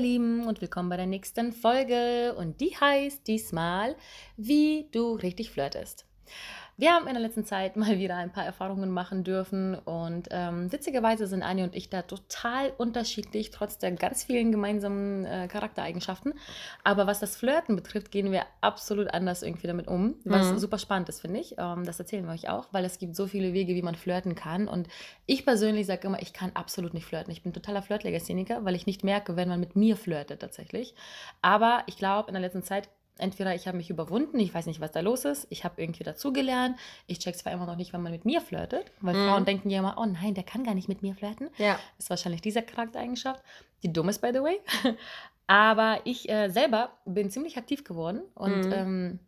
Ihr Lieben und willkommen bei der nächsten Folge und die heißt diesmal, wie du richtig flirtest. Wir haben in der letzten Zeit mal wieder ein paar Erfahrungen machen dürfen und ähm, witzigerweise sind Anni und ich da total unterschiedlich, trotz der ganz vielen gemeinsamen äh, Charaktereigenschaften. Aber was das Flirten betrifft, gehen wir absolut anders irgendwie damit um, was mhm. super spannend ist, finde ich. Ähm, das erzählen wir euch auch, weil es gibt so viele Wege, wie man flirten kann. Und ich persönlich sage immer, ich kann absolut nicht flirten. Ich bin totaler Flirtlegastheniker, weil ich nicht merke, wenn man mit mir flirtet tatsächlich. Aber ich glaube, in der letzten Zeit entweder ich habe mich überwunden, ich weiß nicht, was da los ist, ich habe irgendwie dazugelernt, ich check zwar immer noch nicht, wenn man mit mir flirtet, weil mhm. Frauen denken ja immer, oh nein, der kann gar nicht mit mir flirten. Ja. Das ist wahrscheinlich diese Charaktereigenschaft, die dumm ist, by the way. Aber ich äh, selber bin ziemlich aktiv geworden und mhm. ähm,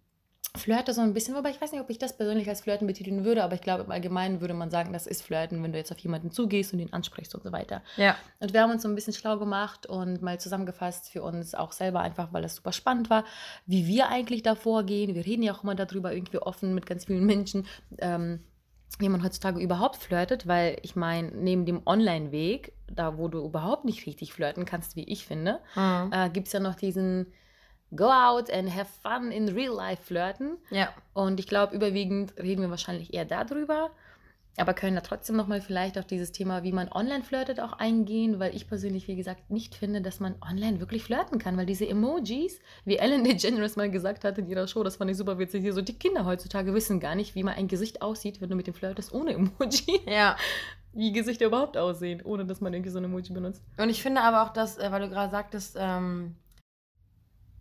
flirte so ein bisschen, wobei ich weiß nicht, ob ich das persönlich als Flirten betiteln würde, aber ich glaube, im Allgemeinen würde man sagen, das ist Flirten, wenn du jetzt auf jemanden zugehst und ihn ansprichst und so weiter. Ja. Und wir haben uns so ein bisschen schlau gemacht und mal zusammengefasst für uns auch selber einfach, weil das super spannend war, wie wir eigentlich da vorgehen. Wir reden ja auch immer darüber irgendwie offen mit ganz vielen Menschen. Ähm, wie man heutzutage überhaupt flirtet, weil ich meine, neben dem Online-Weg, da wo du überhaupt nicht richtig flirten kannst, wie ich finde, mhm. äh, gibt es ja noch diesen go out and have fun in real life flirten. Ja. Und ich glaube, überwiegend reden wir wahrscheinlich eher darüber. Aber können da trotzdem nochmal vielleicht auf dieses Thema, wie man online flirtet, auch eingehen, weil ich persönlich, wie gesagt, nicht finde, dass man online wirklich flirten kann, weil diese Emojis, wie Ellen DeGeneres mal gesagt hat in ihrer Show, das fand ich super witzig, so die Kinder heutzutage wissen gar nicht, wie man ein Gesicht aussieht, wenn du mit dem flirtest ohne Emoji. Ja. Wie Gesichter überhaupt aussehen, ohne dass man irgendwie so ein Emoji benutzt. Und ich finde aber auch, dass, äh, weil du gerade sagtest, ähm,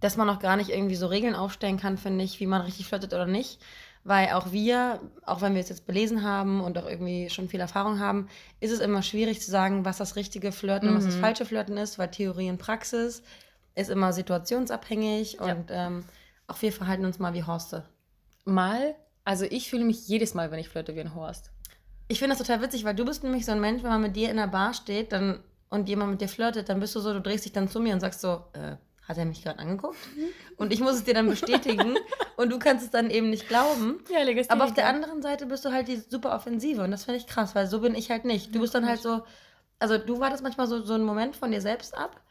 dass man noch gar nicht irgendwie so Regeln aufstellen kann, finde ich, wie man richtig flirtet oder nicht. Weil auch wir, auch wenn wir es jetzt belesen haben und auch irgendwie schon viel Erfahrung haben, ist es immer schwierig zu sagen, was das richtige Flirten mhm. und was das mhm. falsche Flirten ist, weil Theorie und Praxis ist immer situationsabhängig ja. und ähm, auch wir verhalten uns mal wie Horste. Mal? Also ich fühle mich jedes Mal, wenn ich flirte, wie ein Horst. Ich finde das total witzig, weil du bist nämlich so ein Mensch, wenn man mit dir in der Bar steht dann, und jemand mit dir flirtet, dann bist du so, du drehst dich dann zu mir und sagst so, äh, hat er mich gerade angeguckt? Und ich muss es dir dann bestätigen und du kannst es dann eben nicht glauben. Ja, Aber auf der anderen Seite bist du halt die super Offensive und das finde ich krass, weil so bin ich halt nicht. Du bist dann halt so, also du wartest manchmal so, so einen Moment von dir selbst ab,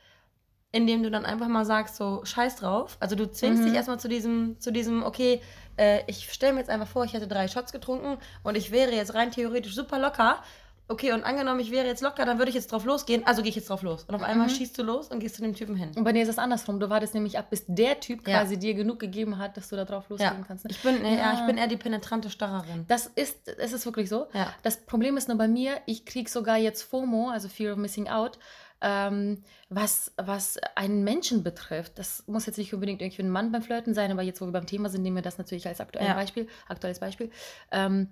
in dem du dann einfach mal sagst, so scheiß drauf. Also du zwingst mhm. dich erstmal zu diesem, zu diesem, okay, äh, ich stelle mir jetzt einfach vor, ich hätte drei Shots getrunken und ich wäre jetzt rein theoretisch super locker okay, und angenommen, ich wäre jetzt locker, dann würde ich jetzt drauf losgehen, also gehe ich jetzt drauf los. Und auf einmal mhm. schießt du los und gehst zu dem Typen hin. Und bei dir ist es andersrum. Du wartest nämlich ab, bis der Typ ja. quasi dir genug gegeben hat, dass du da drauf losgehen ja. kannst. Ne? Ich, bin, ja. ja. ich bin eher die penetrante Starrerin. Das ist, es ist wirklich so. Ja. Das Problem ist nur bei mir, ich kriege sogar jetzt FOMO, also Fear of Missing Out, ähm, was, was einen Menschen betrifft. Das muss jetzt nicht unbedingt irgendwie ein Mann beim Flirten sein, aber jetzt, wo wir beim Thema sind, nehmen wir das natürlich als aktuelles Beispiel, aktuelles Beispiel. Ähm,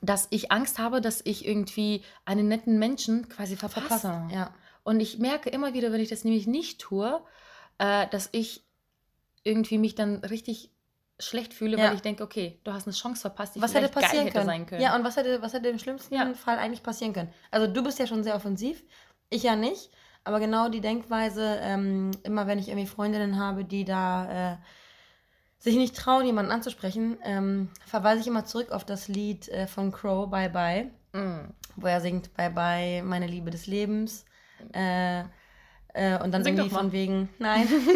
dass ich Angst habe, dass ich irgendwie einen netten Menschen quasi verpasse. Ja. Und ich merke immer wieder, wenn ich das nämlich nicht tue, äh, dass ich irgendwie mich dann richtig schlecht fühle, ja. weil ich denke, okay, du hast eine Chance verpasst, die was hätte passieren hätte können. können. Ja, und was hätte, was hätte im schlimmsten ja. Fall eigentlich passieren können? Also du bist ja schon sehr offensiv, ich ja nicht, aber genau die Denkweise, ähm, immer wenn ich irgendwie Freundinnen habe, die da äh, sich nicht trauen, jemanden anzusprechen, ähm, verweise ich immer zurück auf das Lied äh, von Crow, Bye Bye, mm. wo er singt Bye Bye, meine Liebe des Lebens. Äh, äh, und dann Sing irgendwie von wegen, nein,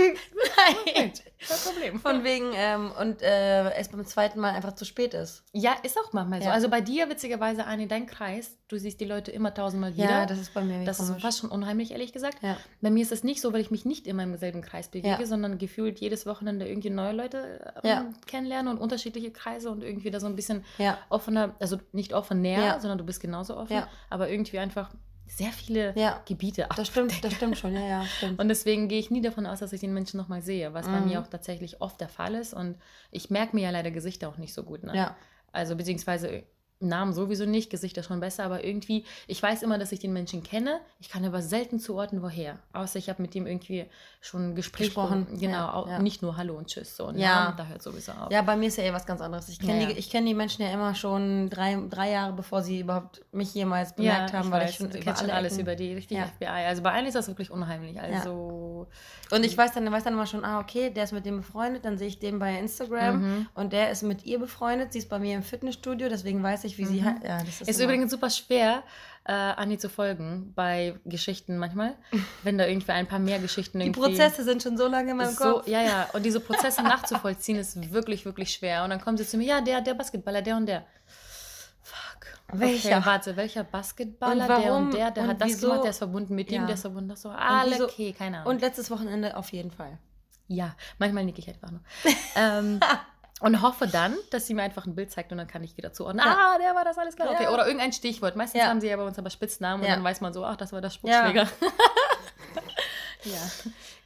nein, kein Problem. Von wegen, ähm, und äh, es beim zweiten Mal einfach zu spät ist. Ja, ist auch manchmal so. Also bei dir, witzigerweise, Anni, dein Kreis, du siehst die Leute immer tausendmal wieder. Ja, das ist bei mir Das komisch. ist fast schon unheimlich, ehrlich gesagt. Ja. Bei mir ist es nicht so, weil ich mich nicht immer im selben Kreis bewege, ja. sondern gefühlt jedes Wochenende irgendwie neue Leute ähm, ja. kennenlernen und unterschiedliche Kreise und irgendwie da so ein bisschen offener, also nicht offen näher, sondern du bist genauso offen, aber irgendwie einfach sehr viele ja. Gebiete Das stimmt, das stimmt schon, ja, ja, stimmt. Und deswegen gehe ich nie davon aus, dass ich den Menschen nochmal sehe, was mhm. bei mir auch tatsächlich oft der Fall ist. Und ich merke mir ja leider Gesichter auch nicht so gut. Ne? Ja. Also beziehungsweise Namen sowieso nicht, Gesichter schon besser, aber irgendwie, ich weiß immer, dass ich den Menschen kenne. Ich kann aber selten zuordnen, woher. Außer ich habe mit ihm irgendwie schon Gespräch Gesprochen. Genau, Ja, auch ja. nicht nur Hallo und Tschüss. So, ein Ja. Namen, da hört sowieso auf. Ja, bei mir ist ja eh was ganz anderes. Ich kenne Ja, die, ich kenn die Menschen ja immer schon drei, drei Jahre, bevor sie überhaupt mich jemals bemerkt haben, weil weiß, ich schon über schon alle alles über die richtig. FBI. Also bei einem ist das wirklich unheimlich. Also Und ich weiß dann, weiß dann immer schon, ah, okay, der ist mit dem befreundet, dann sehe ich den bei Instagram Mhm. und der ist mit ihr befreundet, sie ist bei mir im Fitnessstudio, deswegen weiß ich, wie sie hat. Ja, das ist, Mhm. ist übrigens super schwer, äh, Anni zu folgen bei Geschichten manchmal, wenn da irgendwie ein paar mehr Geschichten Die irgendwie... Prozesse sind schon so lange in meinem so, Kopf. ja, ja. Und diese Prozesse nachzuvollziehen ist wirklich, wirklich schwer. Und dann kommen sie zu mir, ja, der, der Basketballer, der und der. Fuck. Welcher? Okay, warte, welcher Basketballer, Und der warum? und der, der Und hat das wieso? gemacht, der ist verbunden mit dem, Ja. der ist verbunden, das so. Alle, okay, keine Ahnung. Und letztes Wochenende auf jeden Fall. Ja, manchmal nicke ich einfach nur. ähm, und hoffe dann, dass sie mir einfach ein Bild zeigt und dann kann ich wieder zuordnen. Ja. Ah, der war das alles klar. Okay. Ja. Oder irgendein Stichwort. Meistens Ja. haben sie ja bei uns aber Spitznamen und Ja. dann weiß man so, ach, das war der Ja. Spuckschläger. Ja,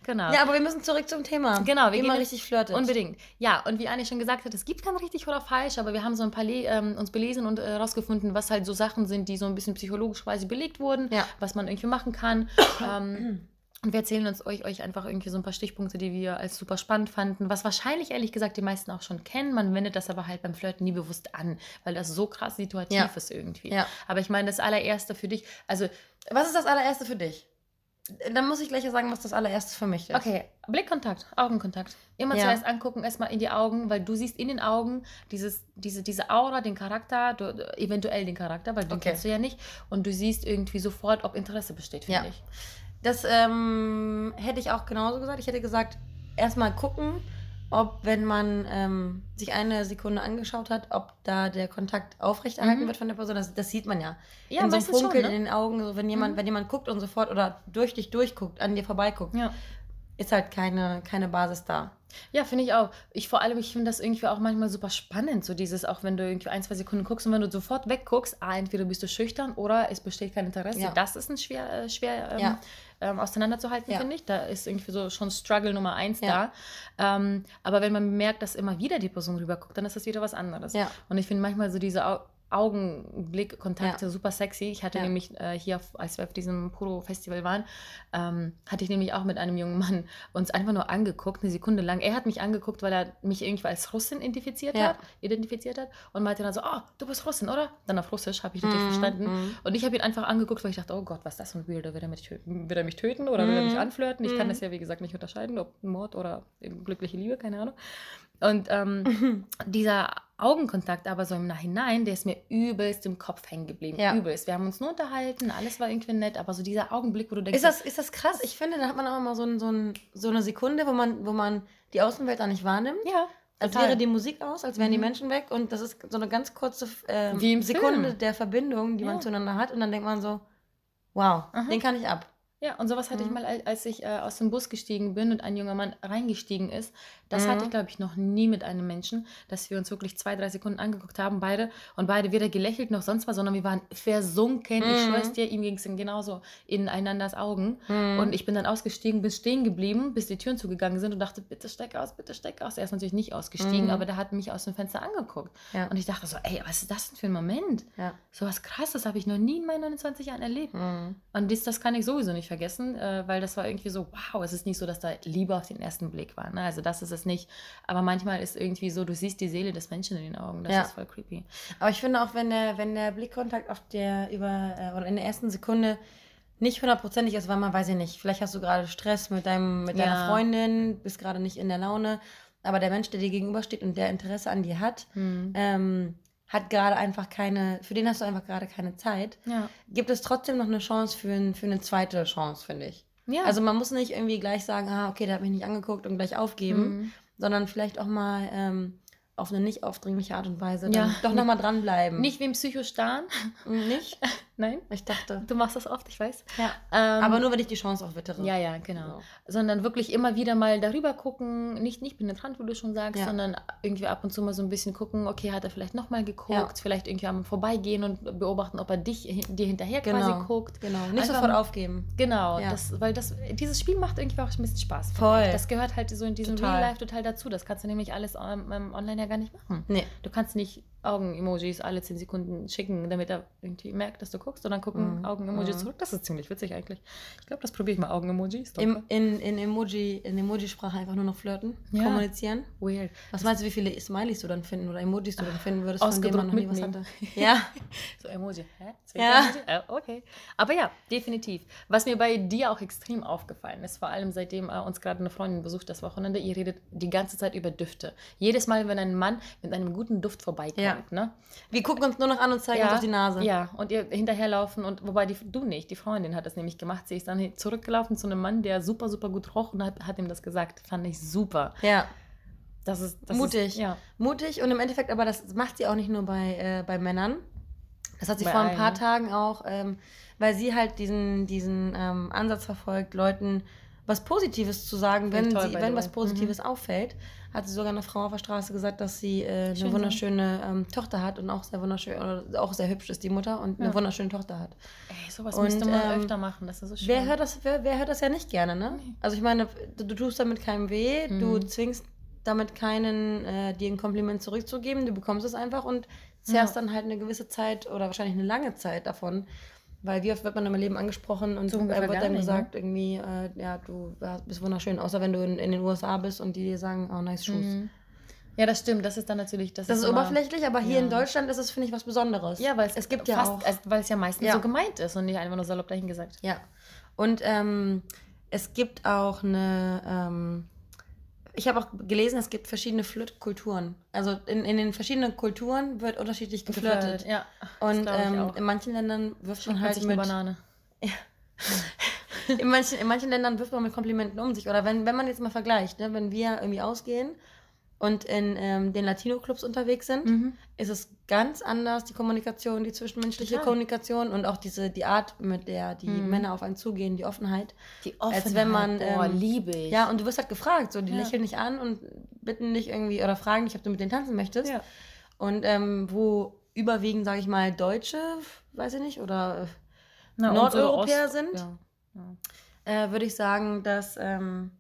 genau. Ja, aber wir müssen zurück zum Thema. Genau, wir wie gehen man richtig flirtet. Unbedingt. Ja, und wie Anni schon gesagt hat, es gibt kein richtig oder falsch, aber wir haben so ein paar Le ähm, uns belesen und herausgefunden, was halt so Sachen sind, die so ein bisschen psychologisch quasi belegt wurden, Ja. was man irgendwie machen kann. ähm, und wir erzählen uns euch, euch einfach irgendwie so ein paar Stichpunkte, die wir als super spannend fanden, was wahrscheinlich ehrlich gesagt die meisten auch schon kennen. Man wendet das aber halt beim Flirten nie bewusst an, weil das so krass situativ Ja. ist irgendwie. Ja. Aber ich meine, das allererste für dich, also Was ist das allererste für dich? Dann muss ich gleich sagen, was das allererste für mich ist. Okay, Blickkontakt, Augenkontakt. Immer Ja. zuerst angucken, erstmal in die Augen, weil du siehst in den Augen dieses, diese, diese Aura, den Charakter, du, eventuell den Charakter, weil den Okay. kennst du ja nicht. Und du siehst irgendwie sofort, ob Interesse besteht, finde Ja. ich. Das ähm, hätte ich auch genauso gesagt. Ich hätte gesagt, erstmal gucken, ob, wenn man ähm, sich eine Sekunde angeschaut hat, ob da der Kontakt aufrechterhalten Mhm. wird von der Person. Das, das sieht man ja. Ja, in so einem meistens schon, Funkeln ne? in den Augen, so wenn jemand, Mhm. wenn jemand guckt und sofort oder durch dich durchguckt, an dir vorbeiguckt, Ja. ist halt keine, keine Basis da. Ja, finde ich auch. Ich vor allem, ich finde das irgendwie auch manchmal super spannend, so dieses, auch wenn du irgendwie ein, zwei Sekunden guckst und wenn du sofort wegguckst, ah, entweder bist du schüchtern oder es besteht kein Interesse. Ja. Das ist ein schwer, äh, schwer ähm, Ja. Ähm, auseinanderzuhalten, Ja. finde ich. Da ist irgendwie so schon Struggle Nummer eins Ja. da. Ähm, aber wenn man merkt, dass immer wieder die Person rüberguckt, dann ist das wieder was anderes. Ja. Und ich finde manchmal so diese Au Augenblickkontakte super sexy. Ich hatte Ja. nämlich äh, hier, auf, als wir auf diesem Puro-Festival waren, ähm, hatte ich nämlich auch mit einem jungen Mann uns einfach nur angeguckt, eine Sekunde lang. Er hat mich angeguckt, weil er mich irgendwie als Russin identifiziert Ja. hat, identifiziert hat und meinte dann so, oh, du bist Russin, oder? Dann auf Russisch, habe ich natürlich Mhm, verstanden. mhm. Und ich habe ihn einfach angeguckt, weil ich dachte, oh Gott, was ist das für ein Weirdo? Will er mich töten, will er mich töten oder will er mich Mhm. anflirten? Ich kann Mhm. das ja, wie gesagt, nicht unterscheiden, ob Mord oder eben glückliche Liebe, keine Ahnung. Und ähm, dieser Augenkontakt aber so im Nachhinein, der ist mir übelst im Kopf hängen geblieben. Ja. Übelst. Wir haben uns nur unterhalten, alles war irgendwie nett, aber so dieser Augenblick, wo du denkst, Ist das, ist das krass? Ich finde, da hat man auch immer so, ein, so, ein, so eine Sekunde, wo man, wo man die Außenwelt da nicht wahrnimmt. ja, Als total. wäre die Musik aus, als wären die Mhm. Menschen weg und das ist so eine ganz kurze ähm, Wie im Sekunde Film. der Verbindung, die Ja. man zueinander hat und dann denkt man so, wow, Aha. den kann ich ab. Ja, und sowas hatte ich Mhm. mal, al- als ich äh, aus dem Bus gestiegen bin und ein junger Mann reingestiegen ist. Das Mhm. hatte ich, glaube ich, noch nie mit einem Menschen, dass wir uns wirklich zwei, drei Sekunden angeguckt haben, beide. Und beide weder gelächelt noch sonst was, sondern wir waren versunken. Ich Mhm. schwör's dir, ihm ging es genauso in einanders Augen. Mhm. Und ich bin dann ausgestiegen, bin stehen geblieben, bis die Türen zugegangen sind und dachte, bitte steig aus, bitte steig aus. Er ist natürlich nicht ausgestiegen, Mhm. aber der hat mich aus dem Fenster angeguckt. Ja. Und ich dachte so, ey, was ist das denn für ein Moment? Ja. So was krasses habe ich noch nie in meinen 29 Jahren erlebt. Mhm. Und das, das kann ich sowieso nicht vergessen, äh, weil das war irgendwie so, wow, es ist nicht so, dass da Liebe auf den ersten Blick war. Ne? Also das ist es nicht. Aber manchmal ist irgendwie so, du siehst die Seele des Menschen in den Augen. Das Ja. ist voll creepy. Aber ich finde auch, wenn der, wenn der Blickkontakt auf der über äh, oder in der ersten Sekunde nicht hundertprozentig ist, weil man weiß ich nicht, vielleicht hast du gerade Stress mit deinem mit deiner Ja. Freundin, bist gerade nicht in der Laune, aber der Mensch, der dir gegenübersteht und der Interesse an dir hat, Hm. ähm, hat gerade einfach keine, für den hast du einfach gerade keine Zeit. Ja. Gibt es trotzdem noch eine Chance für, ein, für eine zweite Chance, finde ich. ja. Also man muss nicht irgendwie gleich sagen, ah, okay, der hat mich nicht angeguckt und gleich aufgeben, Mhm. sondern vielleicht auch mal ähm, auf eine nicht aufdringliche Art und Weise Ja. doch nochmal dranbleiben. Nicht wie im Psychostan. Nicht? Nein? Ich dachte. Du machst das oft, ich weiß. Ja. Ähm, Aber nur, wenn ich die Chance auch wittere. Ja, ja, genau. So. Sondern wirklich immer wieder mal darüber gucken, nicht, nicht penetrant, wie du schon sagst, Ja. sondern irgendwie ab und zu mal so ein bisschen gucken, okay, hat er vielleicht nochmal geguckt, Ja. vielleicht irgendwie am Vorbeigehen und beobachten, ob er dich dir hinterher Genau. quasi guckt. Genau. Nicht Einfach sofort aufgeben. Genau, Ja. das, weil das, dieses Spiel macht irgendwie auch ein bisschen Spaß. Voll. ich. Das gehört halt so in diesem Total. Real Life total dazu. Das kannst du nämlich alles ähm, ähm, online ja gar nicht machen. Nee. Du kannst nicht Augen-Emojis alle 10 Sekunden schicken, damit er irgendwie merkt, dass du guckst und dann gucken Mhm. Augen-Emojis Mhm. zurück. Das ist ziemlich witzig eigentlich. Ich glaube, das probiere ich mal Augen-Emojis. Im, in, in Emoji, in Emoji-Sprache einfach nur noch flirten, Ja. kommunizieren. Weird. Was meinst du, wie viele Smileys du dann finden oder Emojis du dann finden würdest, von denen man noch nie was hatte? Ja. So Emoji. Hä? Zwei Ja. Emoji? Äh, okay. Aber ja, definitiv. Was mir bei dir auch extrem aufgefallen ist, vor allem seitdem äh, uns gerade eine Freundin besucht das Wochenende, ihr redet die ganze Zeit über Düfte. Jedes Mal, wenn ein Mann mit einem guten Duft vorbeikommt, Ja. ne? Wir gucken uns nur noch an und zeigen uns auf die Nase. Ja, und ihr hinterherlaufen und wobei die, du nicht, die Freundin hat das nämlich gemacht. Sie ist dann zurückgelaufen zu einem Mann, der super, super gut roch und hat, hat ihm das gesagt. Fand ich super. Ja. Das ist das Mutig. Ist, ja. Mutig und im Endeffekt, aber das macht sie auch nicht nur bei, äh, bei Männern. Das hat sie Bei vor ein allen, paar ne? Tagen auch, ähm, weil sie halt diesen, diesen ähm, Ansatz verfolgt, Leuten was Positives zu sagen, wenn, toll, sie, wenn was way. Mhm. Positives auffällt. Hat sie sogar einer Frau auf der Straße gesagt, dass sie äh, eine Schön wunderschöne ähm, Tochter hat und auch sehr wunderschön, oder auch sehr hübsch ist die Mutter und eine Ja. wunderschöne Tochter hat. Ey, sowas Und, müsste man ähm, öfter machen. Das ist so schön. Wer hört, das, wer, wer hört das ja nicht gerne, ne? Nee. Also ich meine, du, du tust damit keinem weh, du Mhm. zwingst damit keinen, äh, dir ein Kompliment zurückzugeben, du bekommst es einfach und zehrst Ja. dann halt eine gewisse Zeit oder wahrscheinlich eine lange Zeit davon. Weil wie oft wird man in meinem Leben angesprochen und So wird dann nicht, gesagt, irgendwie, äh, ja, du bist wunderschön, außer wenn du in, in den USA bist und die dir sagen, oh, nice shoes. Mhm. Ja, das stimmt. Das ist dann natürlich. Das, Das ist immer- oberflächlich, aber hier Ja. in Deutschland ist es, finde ich, was Besonderes. Ja, weil es gibt ja fast, auch. es- weil es ja meistens Ja. so gemeint ist und nicht einfach nur salopp dahin gesagt. Ja. Und ähm, es gibt auch eine. Ähm, ich habe auch gelesen, es gibt verschiedene Flirtkulturen. Also in, in den verschiedenen Kulturen wird unterschiedlich geflirtet. Ja. Und ähm, in manchen Ländern wirft man halt sich mit. eine Banane. In manchen, in manchen Ländern wirft man mit Komplimenten um sich. Oder wenn, wenn man jetzt mal vergleicht, ne, wenn wir irgendwie ausgehen und in ähm, den Latino-Clubs unterwegs sind, Mhm. ist es ganz anders, die Kommunikation, die zwischenmenschliche Total. Kommunikation und auch diese, die Art, mit der die Mhm. Männer auf einen zugehen, die Offenheit. Die Als wenn man, boah, ähm, liebe ich. Ja, und du wirst halt gefragt, so, die Ja. lächeln dich an und bitten dich irgendwie oder fragen dich, ob du mit denen tanzen möchtest. Ja. Und ähm, wo überwiegend, sage ich mal, Deutsche, weiß ich nicht, oder Na, Nordeuropäer Ost- sind? Ja. Äh, würde ich sagen, dass, ähm, äh,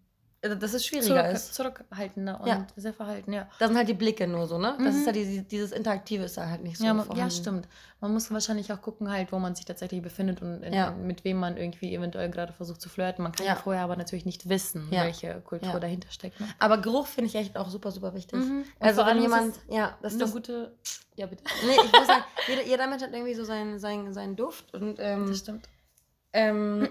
dass es schwieriger Zurück, ist. zurückhaltender und Ja. sehr verhalten, ja. Da sind halt die Blicke nur so, ne? Das Mhm. ist ja die, dieses Interaktive ist da halt nicht so Ja, man, ja, stimmt. Man muss wahrscheinlich auch gucken, halt, wo man sich tatsächlich befindet und in, Ja. mit wem man irgendwie eventuell gerade versucht zu flirten. Man kann ja, vorher aber natürlich nicht wissen, welche Kultur dahinter steckt. Ne? Aber Geruch finde ich echt auch super, super wichtig. Mhm. Also wenn jemand, ja, das ist eine gute. Ja, bitte. nee, ich muss sagen, jeder, jeder Mensch hat irgendwie so seinen, seinen, seinen Duft und ähm, Das stimmt. Ähm,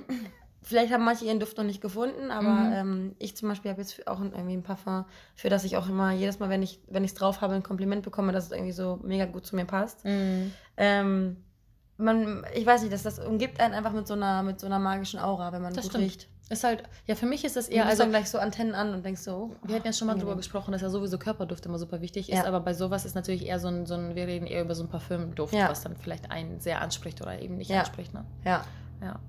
vielleicht haben manche ihren Duft noch nicht gefunden, aber Mhm. ähm, ich zum Beispiel habe jetzt auch irgendwie ein Parfum, für das ich auch immer jedes Mal, wenn ich wenn ich es drauf habe, ein Kompliment bekomme, dass es irgendwie so mega gut zu mir passt. Mhm. Ähm, man, ich weiß nicht, dass das umgibt einen einfach mit so einer mit so einer magischen Aura, wenn man Das gut stimmt. riecht. Ist halt, ja, für mich ist das eher, du also dann gleich so Antennen an und denkst so. oh, Wir hatten ja schon mal drüber gesprochen, dass ja sowieso Körperduft immer super wichtig ist, Ja. aber bei sowas ist natürlich eher so ein, so ein wir reden eher über so ein Parfümduft, Ja. was dann vielleicht einen sehr anspricht oder eben nicht Ja. anspricht. Ne? Ja. Ja.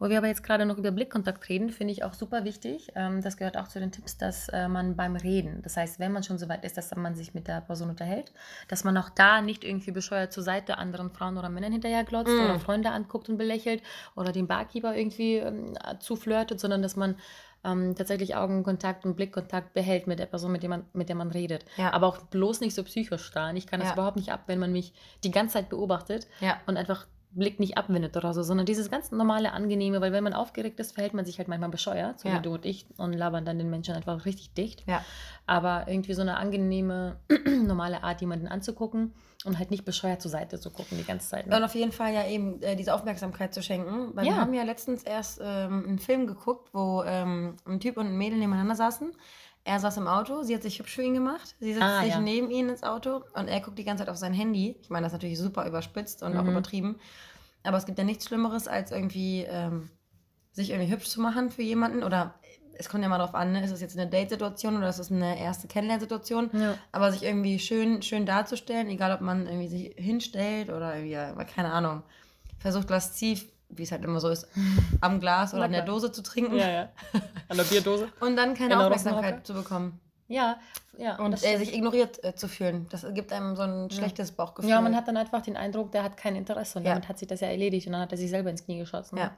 Wo wir aber jetzt gerade noch über Blickkontakt reden, finde ich auch super wichtig. Ähm, das gehört auch zu den Tipps, dass äh, man beim Reden, das heißt, wenn man schon so weit ist, dass man sich mit der Person unterhält, dass man auch da nicht irgendwie bescheuert zur Seite anderen Frauen oder Männern hinterherglotzt Mm. oder Freunde anguckt und belächelt oder den Barkeeper irgendwie ähm, zuflirtet, sondern dass man ähm, tatsächlich Augenkontakt und Blickkontakt behält mit der Person, mit der man, mit der man redet. Ja. Aber auch bloß nicht so psychisch starren. Ich kann das Ja. überhaupt nicht ab, wenn man mich die ganze Zeit beobachtet Ja. und einfach Blick nicht abwendet oder so, sondern dieses ganz normale, angenehme, weil wenn man aufgeregt ist, verhält man sich halt manchmal bescheuert, so Ja. wie du und ich, und labern dann den Menschen einfach richtig dicht. Ja. Aber irgendwie so eine angenehme, normale Art, jemanden anzugucken und halt nicht bescheuert zur Seite zu gucken die ganze Zeit. Ne? Und auf jeden Fall ja eben äh, diese Aufmerksamkeit zu schenken. Weil wir Ja. haben ja letztens erst ähm, einen Film geguckt, wo ähm, ein Typ und ein Mädel nebeneinander saßen. Er saß im Auto, sie hat sich hübsch für ihn gemacht. Sie setzt Ah, sich ja. neben ihn ins Auto und er guckt die ganze Zeit auf sein Handy. Ich meine, das ist natürlich super überspitzt und auch Mhm. übertrieben. Aber es gibt ja nichts Schlimmeres, als irgendwie ähm, sich irgendwie hübsch zu machen für jemanden oder es kommt ja mal drauf an, ne? ist es jetzt eine Date-Situation oder ist es eine erste Kennenlernsituation, Ja. aber sich irgendwie schön, schön darzustellen, egal ob man irgendwie sich hinstellt oder irgendwie, keine Ahnung, versucht lasziv, wie es halt immer so ist, am Glas oder in der. Dose zu trinken Ja, ja. An der Bierdose. und dann keine In der Aufmerksamkeit zu bekommen Ja, ja. und äh, sich ignoriert äh, zu fühlen. Das gibt einem so ein schlechtes Bauchgefühl. Ja, man hat dann einfach den Eindruck, der hat kein Interesse und Ja. damit hat sich das ja erledigt und dann hat er sich selber ins Knie geschossen. Ja.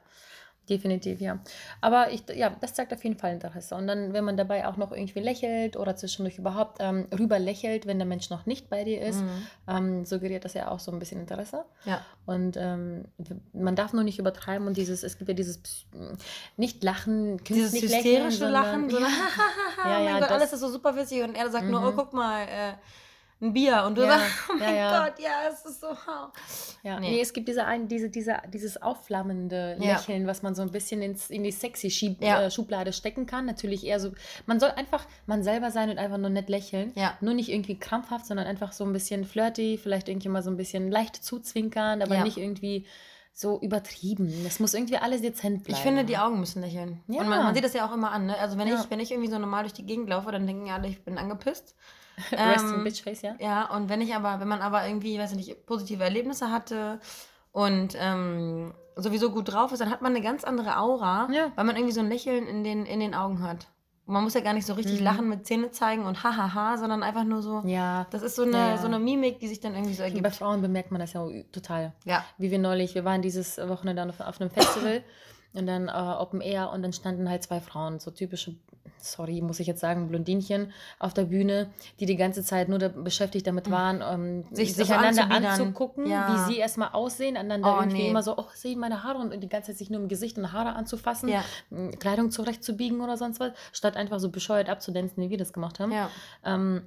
Definitiv, ja. Aber ich, ja, das zeigt auf jeden Fall Interesse. Und dann, wenn man dabei auch noch irgendwie lächelt oder zwischendurch überhaupt ähm, rüber lächelt, wenn der Mensch noch nicht bei dir ist, Mhm. ähm, suggeriert das ja auch so ein bisschen Interesse. Ja. Und ähm, man darf nur nicht übertreiben und dieses, es gibt ja dieses nicht lachen, Dieses künstlich lächeln, hysterische sondern- Lachen, so, ja, Ja, mein ja, Gott, das- alles ist so super witzig und er sagt nur, Mhm. oh, guck mal, äh, ein Bier und du Ja, sagst, oh mein ja, ja. Gott, ja, es ist so. Ja, Nee. nee. es gibt diese ein, diese, diese, dieses aufflammende Ja. Lächeln, was man so ein bisschen ins, in die sexy Schieb, Ja. äh, Schublade stecken kann. Natürlich eher so, man soll einfach man selber sein und einfach nur nett lächeln. Ja. Nur nicht irgendwie krampfhaft, sondern einfach so ein bisschen flirty, vielleicht irgendwie mal so ein bisschen leicht zuzwinkern, aber Ja. nicht irgendwie so übertrieben. Es muss irgendwie alles dezent bleiben. Ich finde, die Augen müssen lächeln. Ja. Und man, man sieht das ja auch immer an, ne? Also wenn, Ja. ich, wenn ich irgendwie so normal durch die Gegend laufe, dann denken ja alle, ich bin angepisst. Rest Ähm, in Bitch Face, ja? Ja, und wenn ich aber, wenn man aber irgendwie, weiß ich nicht, positive Erlebnisse hatte und ähm, sowieso gut drauf ist, dann hat man eine ganz andere Aura, Ja. weil man irgendwie so ein Lächeln in den, in den Augen hat. Und man muss ja gar nicht so richtig Mhm. lachen mit Zähne zeigen und hahaha, sondern einfach nur so. Ja. Das ist so eine, Ja, so eine Mimik, die sich dann irgendwie so Bei ergibt. Frauen bemerkt man das ja total. Ja. wie wir neulich, wir waren dieses Wochenende auf, auf einem Festival und dann äh, Open Air und dann standen halt zwei Frauen, so typische, sorry, muss ich jetzt sagen, Blondinchen auf der Bühne, die die ganze Zeit nur da beschäftigt damit waren, ähm, Mhm. Sich sich, einander anzugucken, Ja. wie sie erstmal aussehen, einander Oh, irgendwie nee. immer so, oh, sehen meine Haare und die ganze Zeit sich nur im Gesicht und Haare anzufassen, Ja. Kleidung zurechtzubiegen oder sonst was, statt einfach so bescheuert abzudancen, wie wir das gemacht haben. Ja. Ähm,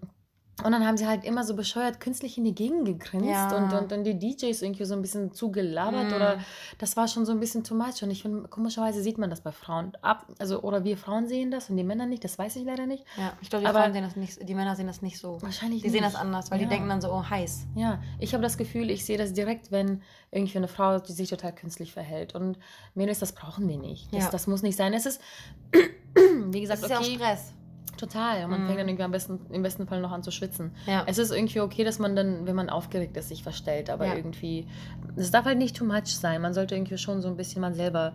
und dann haben sie halt immer so bescheuert künstlich in die Gegend gegrinst Ja. und, und dann die DJs irgendwie so ein bisschen zugelabert Mm. oder das war schon so ein bisschen too much. Und ich finde, komischerweise sieht man das bei Frauen ab. Also, oder wir Frauen sehen das und die Männer nicht, das weiß ich leider nicht. ja. Ich glaube, die Aber- Frauen sehen das nicht, die Männer sehen das nicht so. Wahrscheinlich Die sehen nicht. das anders, weil Ja. die denken dann so, oh, heiß. Ja, ich habe das Gefühl, ich sehe das direkt, wenn irgendwie eine Frau die sich total künstlich verhält. Und Mädels, das brauchen wir nicht. Das, Ja. das muss nicht sein. Es ist, wie gesagt, Das ist ja auch okay. Stress. Total. Und man Mhm. fängt dann irgendwie am besten, im besten Fall noch an zu schwitzen. Ja. Es ist irgendwie okay, dass man dann, wenn man aufgeregt ist, sich verstellt, aber Ja. irgendwie, es darf halt nicht too much sein. Man sollte irgendwie schon so ein bisschen man selber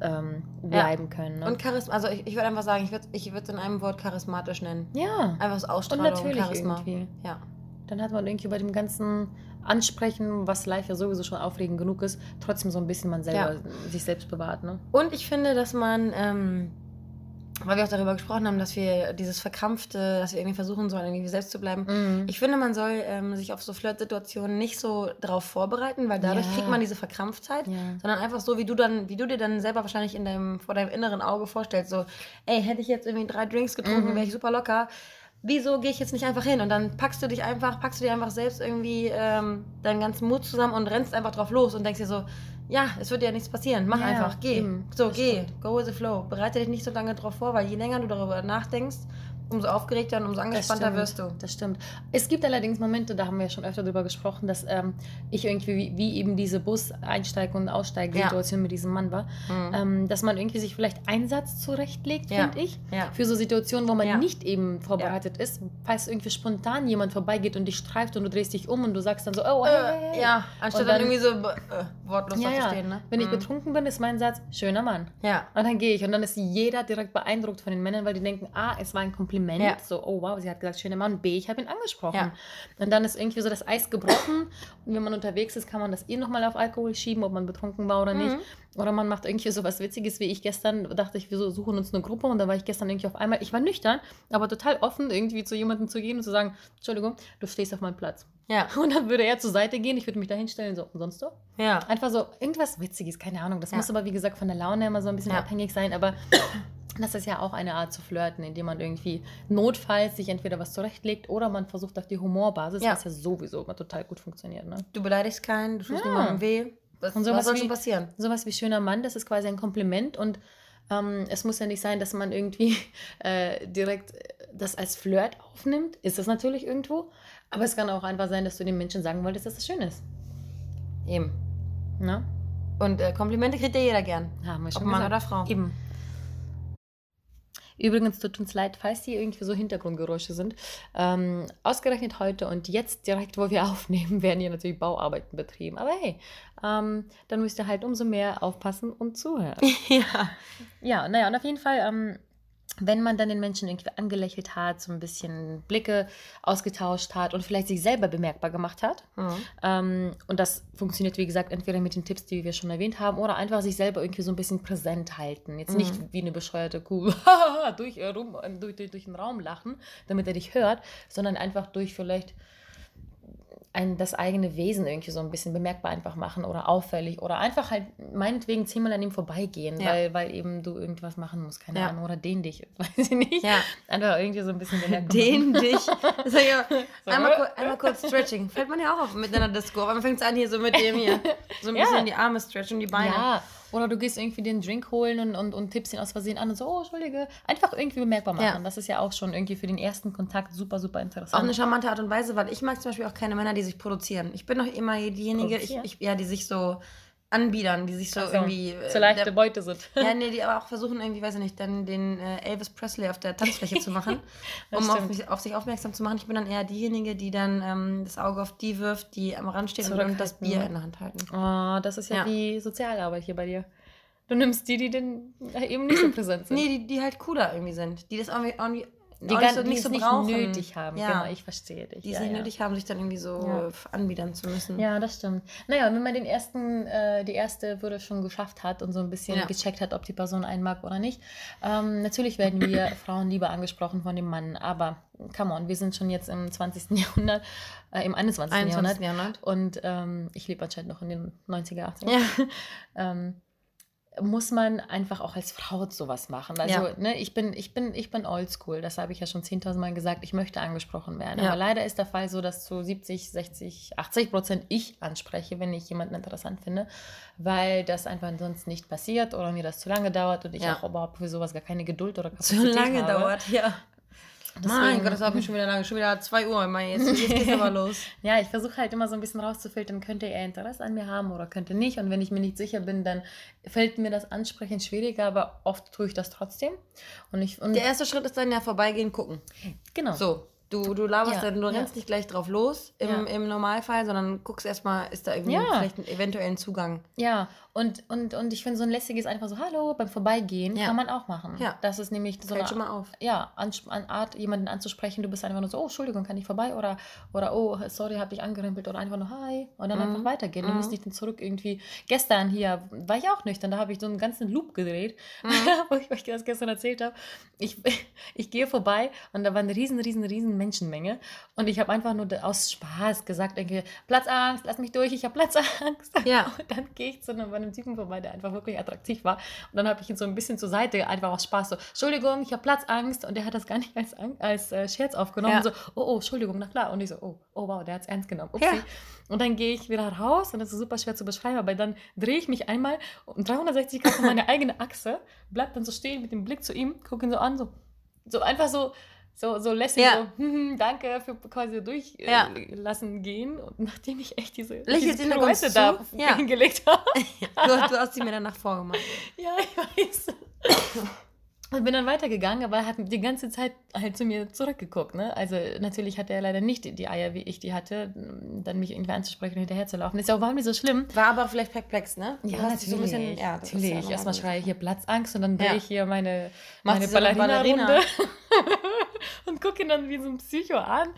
ähm, bleiben können. Ne? Und Charisma, also ich, ich würde einfach sagen, ich würde ich würd es in einem Wort charismatisch nennen. ja, Einfach das und Ausstrahlung, natürlich Charisma. irgendwie. Ja. Dann hat man irgendwie bei dem ganzen Ansprechen, was live ja sowieso schon aufregend genug ist, trotzdem so ein bisschen man selber sich selbst bewahrt. Ne? Und ich finde, dass man, ähm, weil wir auch darüber gesprochen haben, dass wir dieses Verkrampfte, dass wir irgendwie versuchen sollen, irgendwie selbst zu bleiben. Mhm. Ich finde, man soll ähm, sich auf so Flirtsituationen nicht so drauf vorbereiten, weil dadurch Ja. kriegt man diese Verkrampftheit, Ja. sondern einfach so, wie du dann, wie du dir dann selber wahrscheinlich in deinem, vor deinem inneren Auge vorstellst, so, ey, hätte ich jetzt irgendwie drei Drinks getrunken, Mhm. wäre ich super locker. Wieso gehe ich jetzt nicht einfach hin? Und dann packst du dich einfach, packst du dir einfach selbst irgendwie ähm, deinen ganzen Mut zusammen und rennst einfach drauf los und denkst dir so, ja, es wird dir ja nichts passieren. Mach Ja, einfach, geh. eben. So, Das geh. stimmt. Go with the flow. Bereite dich nicht so lange drauf vor, weil je länger du darüber nachdenkst, umso aufgeregter und umso angespannter stimmt, wirst du. Das stimmt. Es gibt allerdings Momente, da haben wir ja schon öfter drüber gesprochen, dass ähm, ich irgendwie wie, wie eben diese Bus-Einsteig- und Aussteigsituation mit diesem Mann war, Mhm. ähm, dass man irgendwie sich vielleicht einen Satz zurechtlegt, Ja. finde ich. Ja. Für so Situationen, wo man Ja. nicht eben vorbereitet ist, falls irgendwie spontan jemand vorbeigeht und dich streift und du drehst dich um und du sagst dann so, oh, hey, hey, Äh, hey. ja, anstatt dann, dann- irgendwie so äh, wortlos ja, zu ja. stehen, ne? Wenn ich Mhm. betrunken bin, ist mein Satz, schöner Mann. Ja. Und dann gehe ich und dann ist jeder direkt beeindruckt von den Männern, weil die denken, A, es war ein Kompliment, Ja. so, oh wow, sie hat gesagt, schöner Mann, B, ich habe ihn angesprochen. Ja. Und dann ist irgendwie so das Eis gebrochen und wenn man unterwegs ist, kann man das eh nochmal auf Alkohol schieben, ob man betrunken war oder nicht. Mhm. Oder man macht irgendwie so was Witziges, wie ich gestern dachte ich, wir suchen uns eine Gruppe und dann war ich gestern irgendwie auf einmal, ich war nüchtern, aber total offen, irgendwie zu jemandem zu gehen und zu sagen, Entschuldigung, du stehst auf meinem Platz. Ja. Und dann würde er zur Seite gehen, ich würde mich da hinstellen, so, und sonst so? Ja. Einfach so irgendwas Witziges, keine Ahnung. Das Ja. muss aber, wie gesagt, von der Laune immer so ein bisschen Ja. abhängig sein. Aber das ist ja auch eine Art zu flirten, indem man irgendwie notfalls sich entweder was zurechtlegt oder man versucht auf die Humorbasis, Ja. was ja sowieso immer total gut funktioniert. Ne? Du beleidigst keinen, du tust Ja. niemandem weh. Was, Und was sowas soll wie- schon passieren? Sowas wie schöner Mann, das ist quasi ein Kompliment und ähm, es muss ja nicht sein, dass man irgendwie äh, direkt äh, das als Flirt aufnimmt. Ist das natürlich irgendwo. Aber es kann auch einfach sein, dass du den Menschen sagen wolltest, dass es schön ist. Eben. Ne? Und äh, Komplimente kriegt ja jeder gern. Haben wir schon Ob Mann gesagt. oder Frau. Eben. Übrigens tut uns leid, falls hier irgendwie so Hintergrundgeräusche sind. Ähm, ausgerechnet heute und jetzt direkt, wo wir aufnehmen, werden hier natürlich Bauarbeiten betrieben. Aber hey, ähm, dann müsst ihr halt umso mehr aufpassen und zuhören. ja. Ja, naja, und auf jeden Fall, ähm, wenn man dann den Menschen irgendwie angelächelt hat, so ein bisschen Blicke ausgetauscht hat und vielleicht sich selber bemerkbar gemacht hat. Mhm. Ähm, und das funktioniert, wie gesagt, entweder mit den Tipps, die wir schon erwähnt haben, oder einfach sich selber irgendwie so ein bisschen präsent halten. Jetzt nicht wie eine bescheuerte Kuh durch, äh, rum, äh, durch, durch, durch den Raum lachen, damit er dich hört, sondern einfach durch vielleicht ein, das eigene Wesen irgendwie so ein bisschen bemerkbar einfach machen oder auffällig oder einfach halt meinetwegen zehnmal an ihm vorbeigehen, Ja. weil, weil eben du irgendwas machen musst, keine Ja. Ahnung, oder den dich, weiß ich nicht. Ja. Einfach irgendwie so ein bisschen bemerkbar Den dich. Das sag ich ja, So, einmal, einmal kurz Stretching. Fällt man ja auch auf mit einer Disco. Aber man fängt an hier so mit dem hier. So ein bisschen die Arme stretchen und die Beine. Ja, oder du gehst irgendwie den Drink holen und, und, und tippst ihn aus Versehen an und so, oh, Entschuldige. Einfach irgendwie bemerkbar machen. Ja. Das ist ja auch schon irgendwie für den ersten Kontakt super, super interessant. eine charmante Art und Weise, weil ich mag zum Beispiel auch keine Männer, die sich produzieren. Ich bin doch immer diejenige, ich, ich, ja, die sich so anbiedern, die sich so Also, irgendwie. äh, zur leichte der- Beute sind. Ja, nee, die aber auch versuchen irgendwie, weiß ich nicht, dann den äh, Elvis Presley auf der Tanzfläche zu machen, um auf, mich, auf sich aufmerksam zu machen. Ich bin dann eher diejenige, die dann ähm, das Auge auf die wirft, die am Rand stehen und, das. Bier in der Hand halten. Oh, das ist ja, Ja. wie Sozialarbeit hier bei dir. Du nimmst die, die denn eben nicht so präsent sind. Nee, die, die halt cooler irgendwie sind. Die das irgendwie, irgendwie die gar, so, nicht es so nicht brauchen. nötig haben. Ja. Genau, ich verstehe dich. Die es ja, nicht ja. nötig haben, sich dann irgendwie so Ja. anbiedern zu müssen. Ja, das stimmt. Naja, wenn man den ersten, äh, die erste Würde schon geschafft hat und so ein bisschen gecheckt hat, ob die Person einen mag oder nicht. Ähm, natürlich werden wir Frauen lieber angesprochen von dem Mann, aber come on, wir sind schon jetzt im 20. Jahrhundert, äh, im 21. 21. Jahrhundert. Jahrhundert. Und ähm, ich lebe anscheinend noch in den 90er, 80er. Ja. ähm, muss man einfach auch als Frau sowas machen. Also, Ja. ne, ich bin, ich bin, ich bin oldschool, das habe ich ja schon 10.000 Mal gesagt, ich möchte angesprochen werden. Ja. Aber leider ist der Fall so, dass zu 70, 60, 80 Prozent ich anspreche, wenn ich jemanden interessant finde, weil das einfach sonst nicht passiert oder mir das zu lange dauert und ich Ja. auch überhaupt für sowas gar keine Geduld oder Zu Kapazität lange habe. dauert, ja. Mein Gott, das dauert mir schon wieder lange. Schon wieder 2 Uhr. Mann, Jetzt, jetzt geht's aber los. Ja, ich versuche halt immer so ein bisschen rauszufiltern, könnte er Interesse an mir haben oder könnte nicht. Und wenn ich mir nicht sicher bin, dann fällt mir das Ansprechen schwieriger, aber oft tue ich das trotzdem. Und ich und Der erste Schritt ist dann ja vorbeigehen, gucken. genau. So, du, du laberst Ja, dann, du ja. rennst nicht gleich drauf los im, Ja. im Normalfall, sondern guckst erstmal, ist da irgendwie vielleicht ein eventuellen Zugang. Ja, und, und, und ich finde so ein lässiges einfach so, hallo, beim Vorbeigehen kann man auch machen. Ja. Das ist nämlich so Fällt eine ja, an, an Art, jemanden anzusprechen, du bist einfach nur so, oh, Entschuldigung, kann ich vorbei? Oder, oder oh, sorry, hab dich angerempelt oder einfach nur hi und dann Mhm. einfach weitergehen. Du Mhm. musst nicht dann zurück irgendwie. Gestern hier war ich auch nüchtern, da habe ich so einen ganzen Loop gedreht, Mhm. wo ich euch das gestern erzählt habe. Ich, ich gehe vorbei und da war eine riesen, riesen, riesen Menschenmenge und ich habe einfach nur aus Spaß gesagt, irgendwie, Platzangst, lass mich durch, ich habe Platzangst. Ja. Und dann gehe ich zu einem, einem Typen vorbei, der einfach wirklich attraktiv war. Und dann habe ich ihn so ein bisschen zur Seite, einfach aus Spaß so, Entschuldigung, ich habe Platzangst. Und der hat das gar nicht als, als äh, Scherz aufgenommen. Ja. So, oh, oh, Entschuldigung, na klar. Und ich so, oh, oh wow, der hat es ernst genommen. Upsi. Ja. Und dann gehe ich wieder raus und das ist super schwer zu beschreiben, aber dann drehe ich mich einmal um 360 Grad um meine eigene Achse, bleib dann so stehen mit dem Blick zu ihm, gucke ihn so an, so, so einfach so, so, so lässig, Ja. so, hm, danke für quasi Ja. durchlassen gehen. Und nachdem ich echt diese, Lächelt diese Pirouette da? Ja. hingelegt habe. Du, du hast sie mir danach vorgemacht. Ja, ich weiß. Und bin dann weitergegangen, aber er hat die ganze Zeit halt zu mir zurückgeguckt. Ne? Also natürlich hatte er leider nicht die Eier, wie ich die hatte, dann mich irgendwie anzusprechen und hinterher zu laufen. Ist ja auch überhaupt nicht so schlimm. War aber vielleicht perplex, ne? Ja, natürlich. so ein bisschen, ja, natürlich. ja Erstmal schreie ich hier Platzangst und dann drehe Ja. ich hier meine, meine Ballerina-Runde und gucke ihn dann wie so ein Psycho an.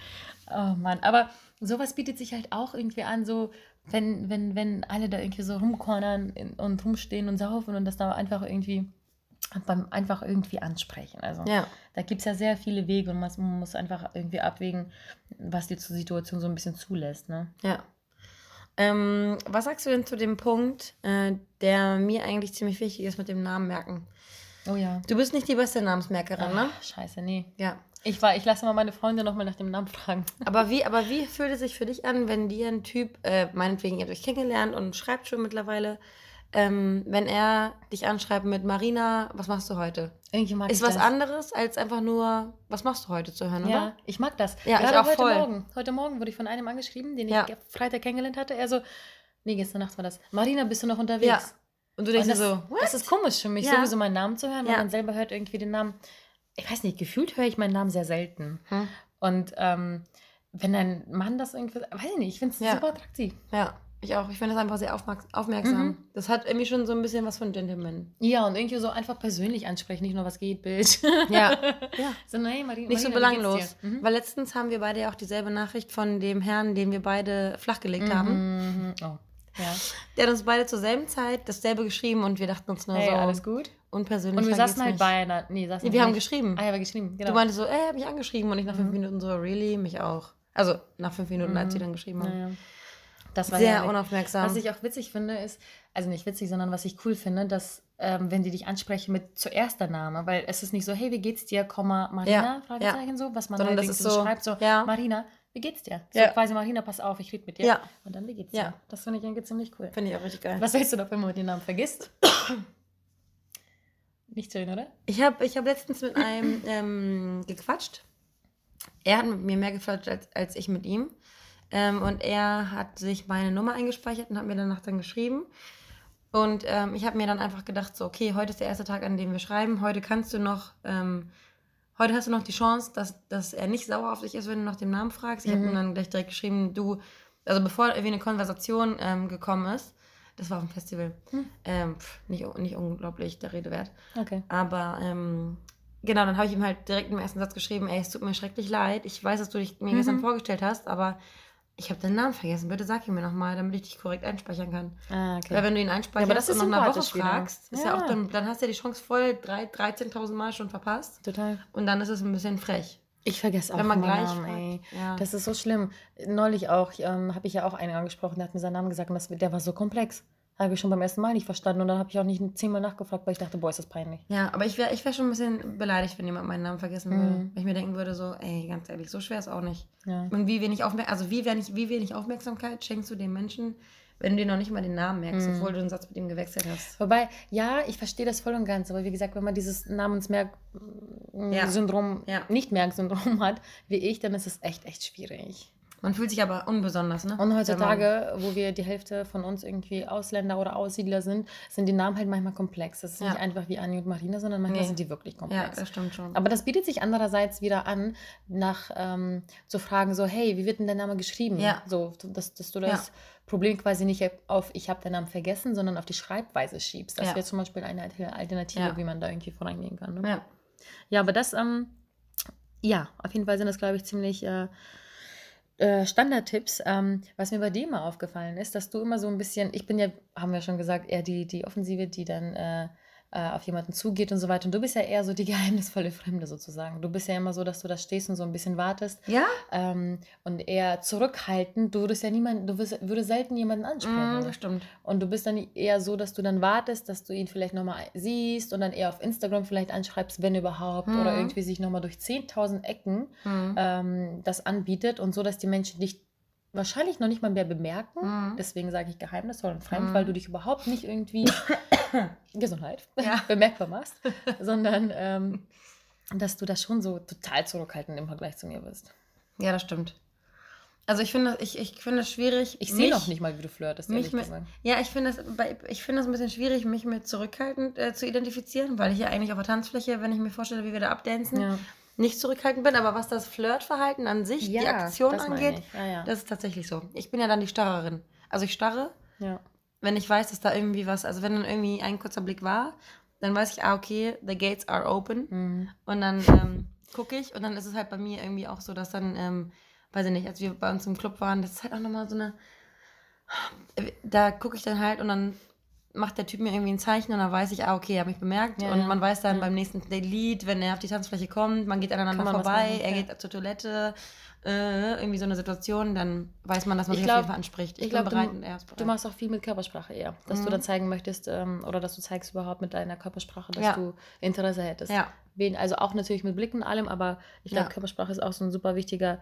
Oh Mann, aber sowas bietet sich halt auch irgendwie an, so wenn, wenn, wenn alle da irgendwie so rumkornern und rumstehen und saufen und das da einfach irgendwie beim einfach irgendwie ansprechen. Also Ja. da gibt es ja sehr viele Wege und man muss einfach irgendwie abwägen, was die Situation so ein bisschen zulässt. Ne? Ja. Ähm, was sagst du denn zu dem Punkt, äh, der mir eigentlich ziemlich wichtig ist mit dem Namen merken? Oh ja. Du bist nicht die beste Namensmerkerin, ne? Ach, scheiße, nee. Ja. Ich, war, ich lasse mal meine Freunde nochmal nach dem Namen fragen. Aber wie, aber wie fühlt es sich für dich an, wenn dir ein Typ, äh, meinetwegen, ihr habt euch kennengelernt und schreibt schon mittlerweile, ähm, wenn er dich anschreibt mit Marina, was machst du heute? Irgendwie mag Ist ich was das. anderes als einfach nur, was machst du heute zu hören, Ja, oder? ich mag das. Ja, ich Gerade auch heute voll. Morgen. Heute Morgen wurde ich von einem angeschrieben, den ich Ja. ge- Freitag kennengelernt hatte. Er so, nee, gestern Nacht war das. Marina, bist du noch unterwegs? Ja. Und du denkst Und das, so, das ist komisch für mich, Ja. sowieso meinen Namen zu hören, weil Ja. man selber hört irgendwie den Namen. Ich weiß nicht, gefühlt höre ich meinen Namen sehr selten. Hm. Und ähm, wenn ein Mann das irgendwie, weiß ich nicht, ich finde es Ja. super attraktiv. Ja, ich auch. Ich finde das einfach sehr aufmerk- aufmerksam. Mhm. Das hat irgendwie schon so ein bisschen was von Gentleman. Ja, und irgendwie so einfach persönlich ansprechen, nicht nur was geht, Bild. Ja, ja. Sondern, hey, Marina, Nicht so belanglos. Mhm. Weil letztens haben wir beide ja auch dieselbe Nachricht von dem Herrn, den wir beide flachgelegt haben. Mhm. Oh. Ja. Der hat uns beide zur selben Zeit dasselbe geschrieben und wir dachten uns nur Hey, so alles gut? Unpersönlich. Und wir saßen halt nicht. beieinander. Nee, saßen Nee, wir haben nicht. geschrieben. Ah, ja, wir haben geschrieben, genau. Du meintest so, ey, hab mich angeschrieben und ich nach fünf Minuten so, really? Mich auch. Also nach fünf Minuten, als wir dann geschrieben haben. Naja. Das war Sehr herrlich. unaufmerksam. Was ich auch witzig finde, ist, also nicht witzig, sondern was ich cool finde, dass, ähm, wenn die dich ansprechen mit zuerst der Name, weil es ist nicht so, hey, wie geht's dir, Komma, Marina, Ja, Fragezeichen so, was man Sondern halt das ist so, schreibt, so, ja. Marina, wie geht's dir? So Ja. quasi, Marina, pass auf, ich rede mit dir. Ja. Und dann, wie geht's Ja. dir? Das finde ich irgendwie ziemlich cool. Finde ich auch richtig geil. Was hältst du davon, wenn man den Namen vergisst? nicht schön, oder? Ich habe ich hab letztens mit einem ähm, gequatscht. Er hat mit mir mehr gequatscht als, als ich mit ihm. Ähm, und er hat sich meine Nummer eingespeichert und hat mir danach dann geschrieben. Und ähm, ich habe mir dann einfach gedacht, so, okay, heute ist der erste Tag, an dem wir schreiben. Heute kannst du noch, ähm, heute hast du noch die Chance, dass, dass er nicht sauer auf dich ist, wenn du nach dem Namen fragst. Ich habe ihm dann gleich direkt geschrieben, du, also bevor irgendwie eine Konversation ähm, gekommen ist, das war auf dem Festival, ähm, pff, nicht, nicht unglaublich der Rede wert. Okay. Aber ähm, genau, dann habe ich ihm halt direkt im ersten Satz geschrieben, ey, es tut mir schrecklich leid. Ich weiß, dass du dich mir gestern vorgestellt hast, aber ich habe deinen Namen vergessen. Bitte sag ihn mir nochmal, damit ich dich korrekt einspeichern kann. Ah, okay. Weil wenn du ihn einspeicherst Ja, und nach einer Woche fragst, ist ja. Ja. auch dann, dann hast du ja die Chance voll drei- 13.000 Mal schon verpasst. Total. Und dann ist es ein bisschen frech. Ich vergesse auch Wenn man gleich Namen, ey. Ja. Das ist so schlimm. Neulich auch, ähm, habe ich ja auch einen angesprochen, der hat mir seinen Namen gesagt und das, der war so komplex. Habe ich schon beim ersten Mal nicht verstanden und dann habe ich auch nicht zehnmal nachgefragt, weil ich dachte, boah, ist das peinlich. Ja, aber ich wäre ich wär schon ein bisschen beleidigt, wenn jemand meinen Namen vergessen würde. Mhm. Wenn ich mir denken würde, so, ey, ganz ehrlich, so schwer ist auch nicht. Ja. Und wie wenig, Aufmer also wie wenig, wie wenig Aufmerksamkeit schenkst du dem Menschen, wenn du dir noch nicht mal den Namen merkst, Mhm. obwohl du den Satz mit ihm gewechselt hast. Wobei, ja, ich verstehe das voll und ganz, aber wie gesagt, wenn man dieses Namensmerk-Syndrom, Ja. nicht Merk-Syndrom hat, wie ich, dann ist es echt, echt schwierig. Man fühlt sich aber unbesonders, ne? Und heutzutage, wo wir die Hälfte von uns irgendwie Ausländer oder Aussiedler sind, sind die Namen halt manchmal komplex. Das ist Ja. nicht einfach wie Anni und Marina, sondern manchmal Nee. sind die wirklich Man, ja, komplex. das stimmt schon. Aber das bietet sich andererseits wieder an, nach ähm, zu fragen, so, hey, wie wird denn der Name geschrieben? Ja. So, dass, dass du das Problem quasi nicht auf ich habe den Namen vergessen, sondern auf die Schreibweise schiebst. Das Ja. wäre zum Beispiel eine Alter- Alternative, Ja. wie man da irgendwie vorangehen kann. Ne? ja. Ja, aber das, ähm, ja, auf jeden Fall sind das, glaube ich, ziemlich äh, äh, Standardtipps. Ähm, was mir bei dir mal aufgefallen ist, dass du immer so ein bisschen, ich bin ja, haben wir schon gesagt, eher die, die Offensive, die dann äh, äh, auf jemanden zugeht und so weiter. Und du bist ja eher so die geheimnisvolle Fremde sozusagen. Du bist ja immer so, dass du da stehst und so ein bisschen wartest Ja? ähm, und eher zurückhaltend. Du würdest ja niemanden, du würdest, würdest selten jemanden ansprechen. Mm, das stimmt. Und du bist dann eher so, dass du dann wartest, dass du ihn vielleicht nochmal siehst und dann eher auf Instagram vielleicht anschreibst, wenn überhaupt, Mhm. oder irgendwie sich nochmal durch 10.000 Ecken Mhm. ähm, das anbietet und so, dass die Menschen dich wahrscheinlich noch nicht mal mehr bemerken. Mhm. Deswegen sage ich geheimnisvoll und fremd, Mhm. weil du dich überhaupt nicht irgendwie Gesundheit Ja. bemerkbar machst, sondern ähm, dass du da schon so total zurückhaltend im Vergleich zu mir bist. Ja, das stimmt. Also ich finde ich, ich finde es schwierig. Ich sehe noch nicht mal, wie du flirtest, mich mit, ja, ich finde das, ich finde das ein bisschen schwierig, mich mit zurückhaltend äh, zu identifizieren, weil ich ja eigentlich auf der Tanzfläche, wenn ich mir vorstelle, wie wir da abdancen, Ja. Nicht zurückhaltend bin. Aber was das Flirtverhalten an sich, die Aktion angeht. Ja, ja. das ist tatsächlich so. Ich bin ja dann die Starrerin. Also ich starre, ja. wenn ich weiß, dass da irgendwie was, also wenn dann irgendwie ein kurzer Blick war, dann weiß ich, ah, okay, the gates are open. Mhm. Und dann ähm, gucke ich und dann ist es halt bei mir irgendwie auch so, dass dann, ähm, weiß ich nicht, als wir bei uns im Club waren, das ist halt auch nochmal so eine, da gucke ich dann halt und dann macht der Typ mir irgendwie ein Zeichen und dann weiß ich, ah, okay, er hat mich bemerkt. Ja, und ja. man weiß dann Ja. beim nächsten Lied, wenn er auf die Tanzfläche kommt, man geht aneinander vorbei, machen, er ja. geht zur Toilette, äh, irgendwie so eine Situation, dann weiß man, dass man Ich sich glaub- auf jeden Fall anspricht. Ich, ich bin glaub, bereit du-. Du machst auch viel mit Körpersprache eher. Dass du Mhm. dann zeigen möchtest, ähm, oder dass du zeigst überhaupt mit deiner Körpersprache, dass Ja. du Interesse hättest. Wen, also auch natürlich mit Blicken und allem, aber ich glaube, Ja. Körpersprache ist auch so ein super wichtiger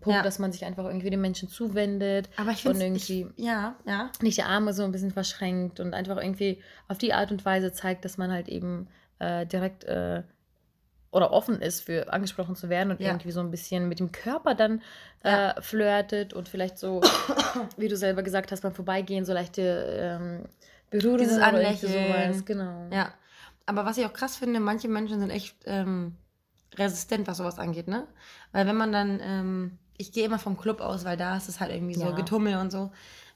Punkt, Ja. dass man sich einfach irgendwie den Menschen zuwendet Aber ich und finde irgendwie ja, ja. nicht die Arme so ein bisschen verschränkt und einfach irgendwie auf die Art und Weise zeigt, dass man halt eben äh, direkt äh, oder offen ist für angesprochen zu werden und Ja. irgendwie so ein bisschen mit dem Körper dann äh, flirtet und vielleicht so, wie du selber gesagt hast, beim Vorbeigehen so leichte ähm, Berührungen Dieses Anlächeln. sowas. Genau. Ja, aber was ich auch krass finde, manche Menschen sind echt ähm, resistent, was sowas angeht, ne? Weil wenn man dann, ähm, ich gehe immer vom Club aus, weil da ist es halt irgendwie so Ja. Getummel und so.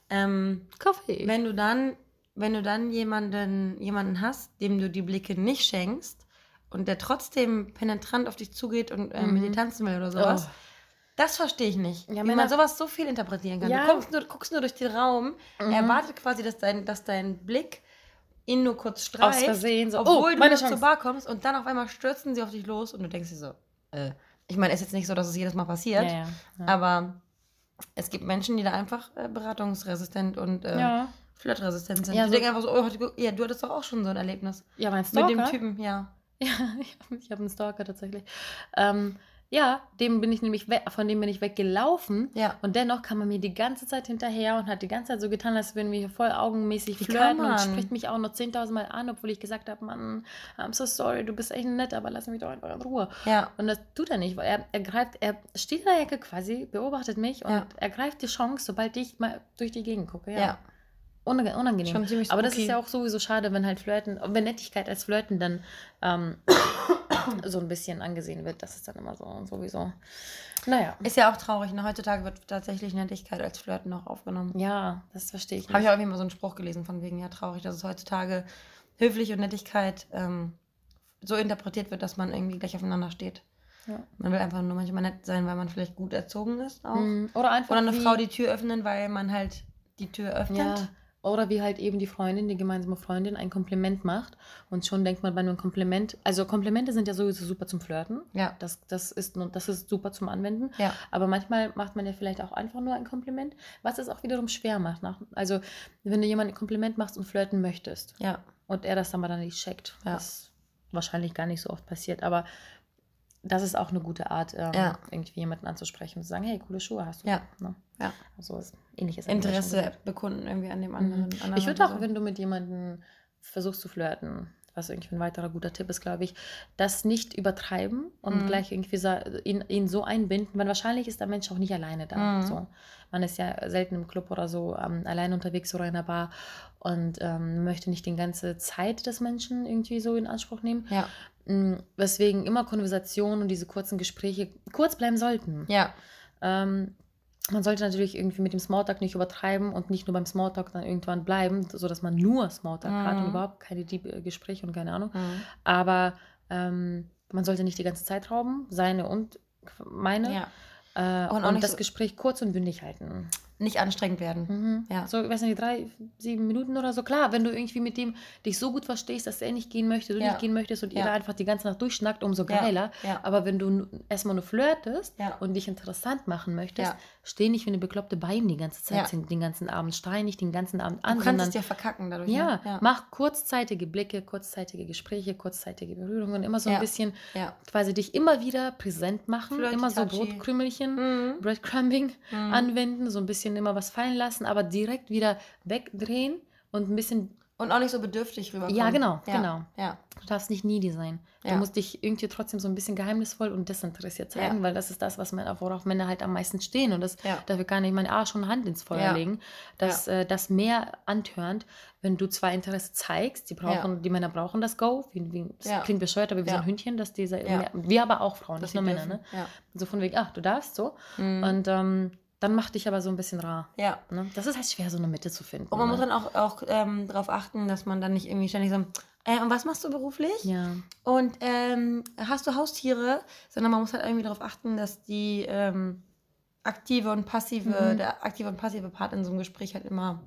Ähm, Kaffee. wenn du dann, wenn du dann jemanden, jemanden hast, dem du die Blicke nicht schenkst und der trotzdem penetrant auf dich zugeht und äh, mit Mhm. dir tanzen will oder sowas, Oh. das verstehe ich nicht. Ja, wie Männer- man sowas so viel interpretieren kann. Ja. Du guckst nur, guckst nur durch den Raum, Mhm. erwartet quasi, dass dein, dass dein Blick ihn nur kurz streift, Aus Versehen so, oh, obwohl du meine noch zur Chance. Bar kommst und dann auf einmal stürzen sie auf dich los und du denkst dir so, äh, ich meine, ist jetzt nicht so, dass es jedes Mal passiert, ja, ja. Ja. aber es gibt Menschen, die da einfach äh, beratungsresistent und äh, ja. flirtresistent sind. Ja, die so- denken einfach so, oh, ja, du hattest doch auch schon so ein Erlebnis. ja, mein Mit Stalker. dem Typen, ja. Ja, ich habe einen Stalker tatsächlich. Ähm, ja, dem bin ich nämlich von dem bin ich weggelaufen. Ja. Und dennoch kam er mir die ganze Zeit hinterher und hat die ganze Zeit so getan, als würden wir hier voll augenmäßig Wie flirten und spricht mich auch noch 10.000 Mal an, obwohl ich gesagt habe, Mann, I'm so sorry, du bist echt nett, aber lass mich doch einfach in Ruhe. Ja. Und das tut er nicht, weil er, er greift, er steht in der Ecke quasi, beobachtet mich und Ja. er greift die Chance, sobald ich mal durch die Gegend gucke. Ja. Ja. Unange- Unangenehm. Aber das ist ja auch sowieso schade, wenn halt Flirten, wenn Nettigkeit als Flirten dann ähm, so ein bisschen angesehen wird. Das ist dann immer so sowieso. Naja. Ist ja auch traurig. Ne? Heutzutage wird tatsächlich Nettigkeit als Flirten noch aufgenommen. Ja, das verstehe ich. Habe ich auch irgendwie mal so einen Spruch gelesen von wegen, ja, traurig, dass es heutzutage höflich und Nettigkeit ähm, so interpretiert wird, dass man irgendwie gleich aufeinander steht. Ja. Man will einfach nur manchmal nett sein, weil man vielleicht gut erzogen ist auch. Mhm. Oder einfach Oder eine Frau die Tür öffnen, weil man halt die Tür öffnet. ja, oder wie halt eben die Freundin, die gemeinsame Freundin, ein Kompliment macht und schon denkt man bei einem Kompliment, also Komplimente sind ja sowieso super zum Flirten. Ja. Das, das, ist, das ist super zum Anwenden. Ja. Aber manchmal macht man ja vielleicht auch einfach nur ein Kompliment, was es auch wiederum schwer macht. Also, wenn du jemandem ein Kompliment machst und flirten möchtest Ja. und er das dann mal dann nicht checkt, Ja. was wahrscheinlich gar nicht so oft passiert, aber das ist auch eine gute Art, ähm, Ja. irgendwie jemanden anzusprechen und zu sagen, hey, coole Schuhe hast du. Ja. Ne? Ja. Also ähnliches. Interesse bekunden irgendwie an dem Mhm. anderen. anderen Ich würde auch, wenn du mit jemandem versuchst zu flirten, was irgendwie ein weiterer guter Tipp ist, glaube ich, das nicht übertreiben und Mhm. gleich irgendwie ihn, ihn so einbinden, weil wahrscheinlich ist der Mensch auch nicht alleine da. Mhm. So. Man ist ja selten im Club oder so ähm, allein unterwegs oder in einer Bar und ähm, möchte nicht die ganze Zeit des Menschen irgendwie so in Anspruch nehmen. Ja. Weswegen immer Konversationen und diese kurzen Gespräche kurz bleiben sollten. Ja. Ähm, man sollte natürlich irgendwie mit dem Smalltalk nicht übertreiben und nicht nur beim Smalltalk dann irgendwann bleiben, sodass man nur Smalltalk hat und Mhm. überhaupt keine Deep äh, Gespräche und keine Ahnung. Mhm. Aber ähm, man sollte nicht die ganze Zeit rauben, seine und meine. ja. Äh, Und und das so- Gespräch kurz und bündig halten. Nicht anstrengend werden. Mhm. Ja. So, ich weiß nicht, drei, sieben Minuten oder so. Klar, wenn du irgendwie mit dem dich so gut verstehst, dass er nicht gehen möchte, du Ja. nicht gehen möchtest und ihr Ja. da einfach die ganze Nacht durchschnackt, umso geiler. Ja. Aber wenn du erstmal nur flirtest und dich interessant machen möchtest, steh nicht wie eine bekloppte bei ihm die ganze Zeit, den- ganzen Abend, schrei nicht den ganzen Abend Du an, kannst sondern es dir verkacken dadurch. ja, ne? mach kurzzeitige Blicke, kurzzeitige Gespräche, kurzzeitige Berührungen, immer so ein bisschen quasi dich immer wieder präsent machen, Flirty, immer so touchy. Brotkrümelchen, Mhm. Breadcrumbing Mhm. anwenden, so ein bisschen immer was fallen lassen, aber direkt wieder wegdrehen und ein bisschen, Und auch nicht so bedürftig rüberkommen. Ja, genau, ja. genau. Ja. du darfst nicht needy sein. Du Ja. musst dich irgendwie trotzdem so ein bisschen geheimnisvoll und desinteressiert zeigen, weil das ist das, was Männer, worauf Männer halt am meisten stehen und das, dafür kann ich meine Arsch und Hand ins Feuer legen, dass äh, das mehr antörnt, wenn du zwar Interesse zeigst, die brauchen, die Männer brauchen das Go, wie, wie, das klingt bescheuert, aber wie so ein Hündchen, dass diese, Ja. wir aber auch Frauen, Dass nicht nur sie Männer, ne? dürfen. So von wegen, ach, du darfst so Mhm. und ähm, dann mach dich aber so ein bisschen rar. ja. Ne? Das ist halt schwer, so eine Mitte zu finden. Und man ne? muss dann auch, auch ähm, darauf achten, dass man dann nicht irgendwie ständig so, äh, und was machst du beruflich? ja. Und ähm, hast du Haustiere? Sondern man muss halt irgendwie darauf achten, dass die ähm, aktive und passive, Mhm. der aktive und passive Part in so einem Gespräch halt immer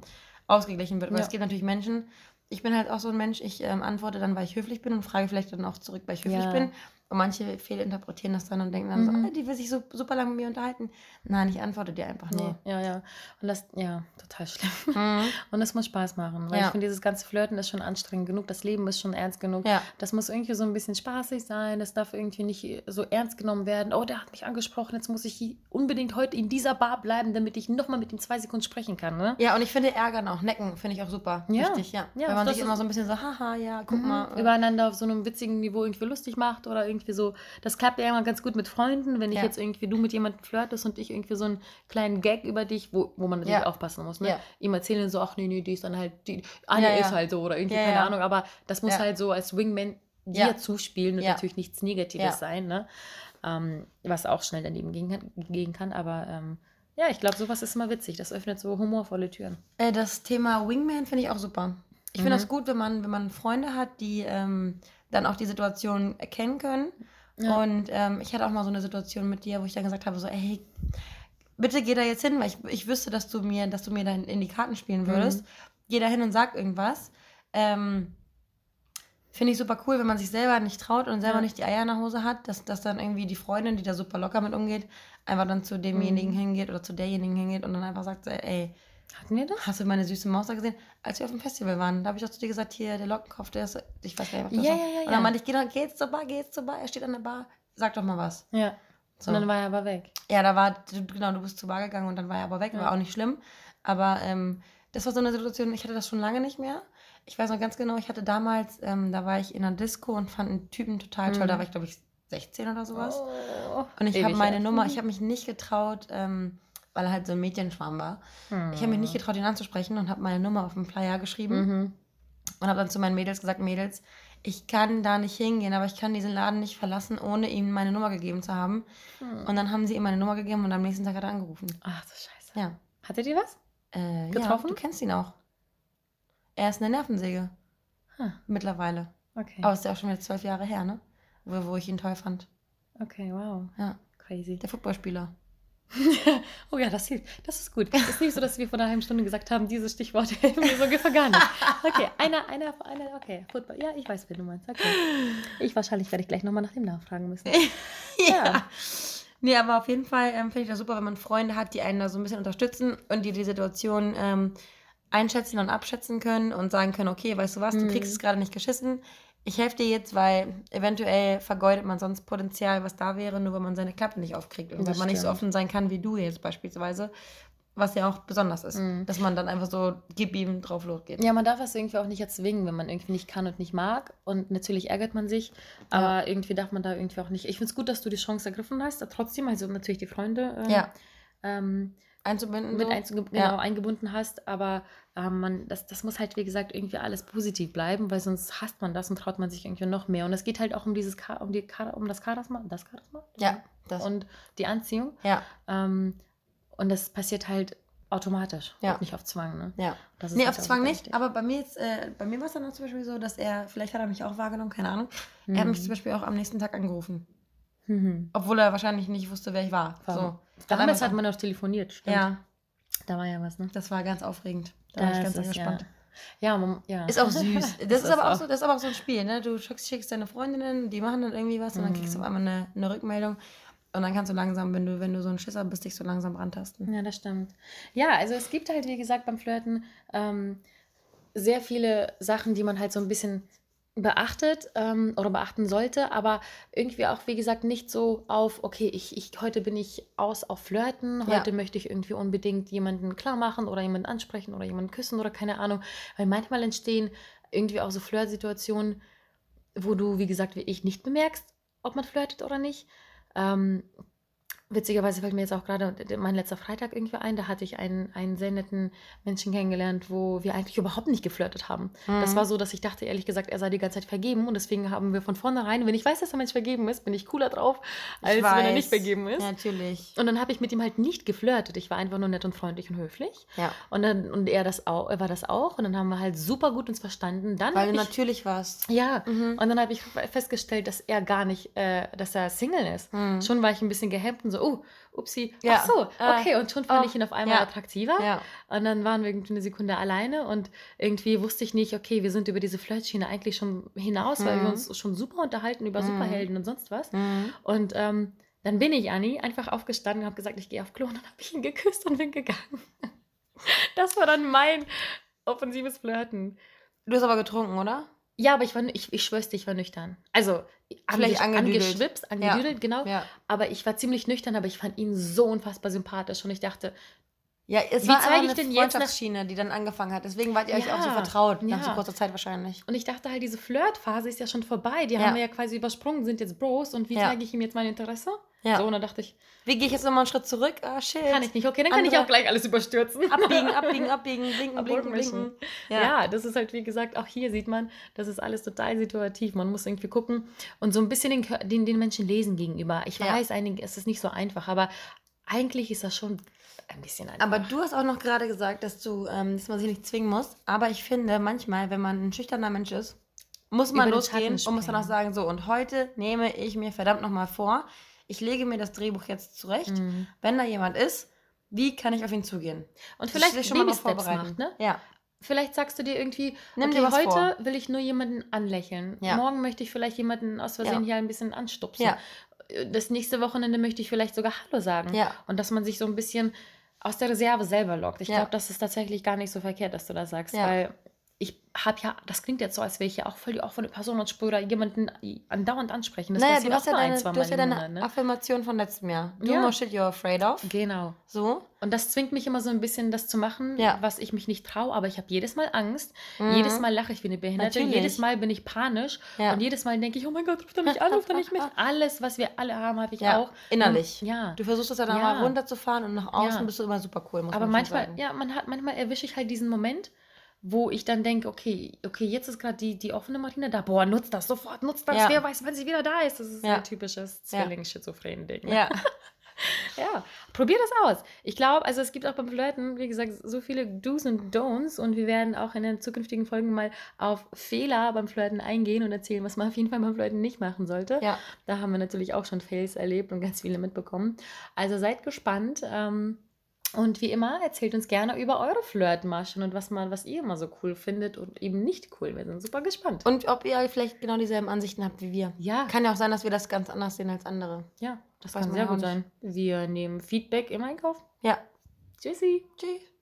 ausgeglichen wird. Aber Ja. es gibt natürlich Menschen, ich bin halt auch so ein Mensch, ich ähm, antworte dann, weil ich höflich bin und frage vielleicht dann auch zurück, weil ich höflich Ja. bin. Und manche fehlinterpretieren das dann und denken dann Mhm. so, oh, die will sich so super lange mit mir unterhalten. Nein, ich antworte dir einfach Nee, nur. ja, ja. Und das, ja, total schlimm. Mhm. Und das muss Spaß machen. Weil Ja. ich finde, dieses ganze Flirten ist schon anstrengend genug. Das Leben ist schon ernst genug. Ja. Das muss irgendwie so ein bisschen spaßig sein. Das darf irgendwie nicht so ernst genommen werden. Oh, der hat mich angesprochen. Jetzt muss ich unbedingt heute in dieser Bar bleiben, damit ich nochmal mit ihm zwei Sekunden sprechen kann. Ne? Ja, und ich finde Ärgern auch, Necken finde ich auch super. Ja. Wichtig, ja. Ja, Wenn man das sich immer so ein bisschen so, haha, ja, guck Mhm. mal. äh, Übereinander auf so einem witzigen Niveau irgendwie lustig macht oder irgendwie so. Das klappt ja immer ganz gut mit Freunden, wenn ich Ja. jetzt irgendwie du mit jemandem flirtest und ich irgendwie so einen kleinen Gag über dich, wo, wo man natürlich Ja. aufpassen muss. Ne? Ja. Ihm erzählen so, ach nee, nee, die ist dann halt, die ja. ist halt so oder irgendwie, keine. Ahnung, aber das muss halt so als Wingman dir zuspielen und natürlich nichts Negatives sein, ne? Ähm, was auch schnell daneben gehen, gehen kann. Aber ähm, ja, ich glaube, sowas ist immer witzig. Das öffnet so humorvolle Türen. Äh, das Thema Wingman finde ich auch super. Ich Mhm. finde das gut, wenn man, wenn man Freunde hat, die ähm, dann auch die Situation erkennen können. Ja. Und ähm, ich hatte auch mal so eine Situation mit dir, wo ich dann gesagt habe, so, ey, bitte geh da jetzt hin, weil ich, ich wüsste, dass du mir, dass du mir dann in die Karten spielen würdest. Mhm. Geh da hin und sag irgendwas. Ähm, Finde ich super cool, wenn man sich selber nicht traut und selber Ja. nicht die Eier in der Hose hat, dass, dass dann irgendwie die Freundin, die da super locker mit umgeht, einfach dann zu demjenigen Mhm. hingeht oder zu derjenigen hingeht und dann einfach sagt, ey, Hatten wir das? Hast du meine süße Maus da gesehen? Als wir auf dem Festival waren, da habe ich auch zu dir gesagt, hier, der Lockenkopf, der ist, ich weiß gar nicht, was das Ja, war. ja, ja, Und ja. dann meinte ich, geh, doch- geh jetzt zur Bar, geh jetzt zur Bar, er steht an der Bar, sag doch mal was. Ja. So. Und dann war er aber weg. Ja, da war, genau, du bist zur Bar gegangen und dann war er aber weg, Ja. war auch nicht schlimm. Aber ähm, das war so eine Situation, ich hatte das schon lange nicht mehr. Ich weiß noch ganz genau, ich hatte damals, ähm, da war ich in einer Disco und fand einen Typen total toll, Mhm. da war ich, glaube ich, 16 oder sowas. Oh, Und ich habe meine. Nummer, ich habe mich nicht getraut, ähm, weil er halt so ein Mädchenschwarm war. Ich habe mich nicht getraut, ihn anzusprechen und habe meine Nummer auf dem Flyer geschrieben Mhm. und habe dann zu meinen Mädels gesagt, Mädels, ich kann da nicht hingehen, aber ich kann diesen Laden nicht verlassen, ohne ihm meine Nummer gegeben zu haben. Mhm. Und dann haben sie ihm meine Nummer gegeben und am nächsten Tag hat er angerufen. Ach du Scheiße. Ja. Hattet ihr was? Äh, Getroffen? Ja, du kennst ihn auch. Er ist eine Nervensäge. Huh. Mittlerweile. Okay. Aber ist ja auch schon wieder zwölf Jahre her, ne? Wo, wo ich ihn toll fand. Okay, wow. Ja. Crazy. Der Footballspieler. Oh ja, das hilft. Das ist gut. Es ist nicht so, dass wir vor einer halben Stunde gesagt haben, dieses Stichwort helfen mir so ungefähr gar nicht. Okay, einer, einer, einer, okay. Football. Ja, ich weiß, wen du meinst. Okay. Ich wahrscheinlich werde ich gleich nochmal nach dem nachfragen müssen. Ja. Nee, aber auf jeden Fall ähm, finde ich das super, wenn man Freunde hat, die einen da so ein bisschen unterstützen und die die Situation ähm, einschätzen und abschätzen können und sagen können, okay, weißt du was, du Mhm. kriegst es gerade nicht geschissen. Ich helfe dir jetzt, weil eventuell vergeudet man sonst Potenzial, was da wäre, nur wenn man seine Klappe nicht aufkriegt und Das wenn man nicht so stimmt. offen sein kann wie du jetzt beispielsweise, was ja auch besonders ist, Mhm. dass man dann einfach so gib ihm drauf losgeht. Ja, man darf es irgendwie auch nicht erzwingen, wenn man irgendwie nicht kann und nicht mag. Und natürlich ärgert man sich, aber irgendwie darf man da irgendwie auch nicht. Ich finde es gut, dass du die Chance ergriffen hast, trotzdem, also natürlich die Freunde ähm, Ja. ähm, Einzubinden. mit so. einzuge Ja. genau, eingebunden hast, aber ähm, man, das, das muss halt, wie gesagt, irgendwie alles positiv bleiben, weil sonst hasst man das und traut man sich irgendwie noch mehr. Und es geht halt auch um dieses Cha- um die Cha- um das Charisma, das Charisma Ja, das. und die Anziehung. ja, Ähm, und das passiert halt automatisch, Ja. nicht auf Zwang. Ne? ja. Das Nee, halt auf Zwang nicht. Aber bei mir jetzt, äh, bei mir war es dann auch zum Beispiel so, dass er, vielleicht hat er mich auch wahrgenommen, keine Ahnung. Er hat mich zum Mhm. Beispiel auch am nächsten Tag angerufen. Mhm. Obwohl er wahrscheinlich nicht wusste, wer ich war. So. Damals hat man noch telefoniert, stimmt. Ja, Da war ja was, ne? das war ganz aufregend. Da war ich ganz gespannt. Ja, ja, man, ja. Ist auch süß. Das, ist, ist aber auch auch- so, das ist aber auch so ein Spiel, ne? Du schickst, schickst deine Freundinnen, die machen dann irgendwie was und dann Mhm. kriegst du auf einmal eine, eine Rückmeldung. Und dann kannst du langsam, wenn du, wenn du so ein Schisser bist, dich so langsam rantasten. Ja, das stimmt. Ja, also es gibt halt, wie gesagt, beim Flirten ähm, sehr viele Sachen, die man halt so ein bisschen beachtet ähm, oder beachten sollte, aber irgendwie auch, wie gesagt, nicht so auf, okay, ich, ich heute bin ich aus auf Flirten, Ja. heute möchte ich irgendwie unbedingt jemanden klar machen oder jemanden ansprechen oder jemanden küssen oder keine Ahnung, weil manchmal entstehen irgendwie auch so Flirtsituationen, wo du, wie gesagt, wie ich nicht bemerkst, ob man flirtet oder nicht. Ähm, witzigerweise fällt mir jetzt auch gerade mein letzter Freitag irgendwie ein. Da hatte ich einen, einen sehr netten Menschen kennengelernt, wo wir eigentlich überhaupt nicht geflirtet haben. Das Mhm. war so, dass ich dachte, ehrlich gesagt, er sei die ganze Zeit vergeben. Und deswegen haben wir von vornherein, wenn ich weiß, dass der Mensch vergeben ist, bin ich cooler drauf, als wenn er nicht vergeben ist. Ja, natürlich. Und dann habe ich mit ihm halt nicht geflirtet. Ich war einfach nur nett und freundlich und höflich. Ja. Und, dann, und er, das auch, er war das auch. Und dann haben wir halt super gut uns verstanden. Dann Weil du ich, natürlich warst. ja, Mhm. und dann habe ich festgestellt, dass er gar nicht, äh, dass er Single ist. Mhm. Schon war ich ein bisschen gehemmt und so, oh, upsi, Ja. ach so, Äh, okay. Und schon fand oh, ich ihn auf einmal ja. attraktiver. Ja. Und dann waren wir irgendwie eine Sekunde alleine und irgendwie wusste ich nicht, okay, wir sind über diese Flirtschiene eigentlich schon hinaus, weil wir Mhm. uns schon super unterhalten über Mhm. Superhelden und sonst was. Mhm. Und ähm, dann bin ich, Anni, einfach aufgestanden und habe gesagt, ich gehe auf Klo und dann habe ich ihn geküsst und bin gegangen. Das war dann mein offensives Flirten. Du hast aber getrunken, oder? Ja, aber ich war, ich, ich schwör's dir, ich war nüchtern. Also, Vielleicht angedüdelt. angeschwipst, angedüdelt, genau. Ja. Aber ich war ziemlich nüchtern, aber ich fand ihn so unfassbar sympathisch und ich dachte, Ja, es Wie war zeige ich denn jetzt nach- Freundschaftsschiene, die dann angefangen hat. Deswegen wart ihr euch Ja, auch so vertraut, nach ja. so kurzer Zeit wahrscheinlich. und ich dachte halt, diese Flirtphase ist ja schon vorbei. Die Ja. haben wir ja quasi übersprungen, sind jetzt Bros und wie Ja. zeige ich ihm jetzt mein Interesse? Ja. So, und dann dachte ich, Wie gehe ich jetzt nochmal einen Schritt zurück? Ah, shit. kann ich nicht. Okay, dann kann ich auch gleich alles überstürzen. Abbiegen, abbiegen, abbiegen, blinken, blinken, blinken. blinken. Ja. das ist halt, wie gesagt, auch hier sieht man, das ist alles total situativ. Man muss irgendwie gucken und so ein bisschen den, den, den Menschen lesen gegenüber. Ich Ja. weiß, einig, es ist nicht so einfach, aber eigentlich ist das schon ein bisschen einfach. Aber du hast auch noch gerade gesagt, dass du, ähm, dass man sich nicht zwingen muss. Aber ich finde, manchmal, wenn man ein schüchterner Mensch ist, muss man Über losgehen und muss dann auch sagen, so, und heute nehme ich mir verdammt nochmal vor, ich lege mir das Drehbuch jetzt zurecht. Mhm. Wenn da jemand ist, wie kann ich auf ihn zugehen? Und vielleicht sich Baby-Steps macht, ne? Ja. Vielleicht sagst du dir irgendwie, Nimm okay, dir heute will ich nur jemanden anlächeln. Ja. Morgen möchte ich vielleicht jemanden aus Versehen Ja. hier ein bisschen anstupsen. Ja. Das nächste Wochenende möchte ich vielleicht sogar Hallo sagen. Ja. Und dass man sich so ein bisschen aus der Reserve selber lockt. Ich glaube, das ist tatsächlich gar nicht so verkehrt, dass du das sagst, Ja. weil habe ja, das klingt jetzt so, als wäre ich ja auch voll die offene Person und spüre jemanden andauernd ansprechen. Das naja, du hast ja deine, ein, du hast ja deine Monat, ne? Affirmation von letztem Jahr. Do Ja. more shit you're afraid of. Genau. So. Und das zwingt mich immer so ein bisschen, das zu machen, Ja. was ich mich nicht traue, aber ich habe jedes Mal Angst. Mhm. Jedes Mal lache ich wie eine Behinderte. Natürlich. Jedes Mal bin ich panisch. Ja. Und jedes Mal denke ich, oh mein Gott, ruft er mich an, ruft er nicht mit. Alles, was wir alle haben, habe ich Ja, auch. innerlich. Und, ja. Du versuchst das ja dann Ja. mal runterzufahren und nach außen bist du immer super cool, aber manchmal, ja, man hat, manchmal erwische ich halt diesen Moment, wo ich dann denke, okay, okay, jetzt ist gerade die, die offene Martina da. Boah, nutzt das sofort, nutzt das. Ja. Wer weiß, wenn sie wieder da ist. Das ist Ja. ein typisches Ja. Zwilling-Schizophren-Ding. Ja. Ja, probier das aus. Ich glaube, also es gibt auch beim Flirten, wie gesagt, so viele Do's und Don'ts und wir werden auch in den zukünftigen Folgen mal auf Fehler beim Flirten eingehen und erzählen, was man auf jeden Fall beim Flirten nicht machen sollte. ja. Da haben wir natürlich auch schon Fails erlebt und ganz viele mitbekommen. Also seid gespannt. Ähm, und wie immer, erzählt uns gerne über eure Flirtmaschen und was, man, was ihr immer so cool findet und eben nicht cool. Wir sind super gespannt. Und ob ihr vielleicht genau dieselben Ansichten habt wie wir. ja, Kann ja auch sein, dass wir das ganz anders sehen als andere. ja, das Weiß kann sehr gut sein. Wir nehmen Feedback im Einkauf. Ja. Tschüssi. Tschüss.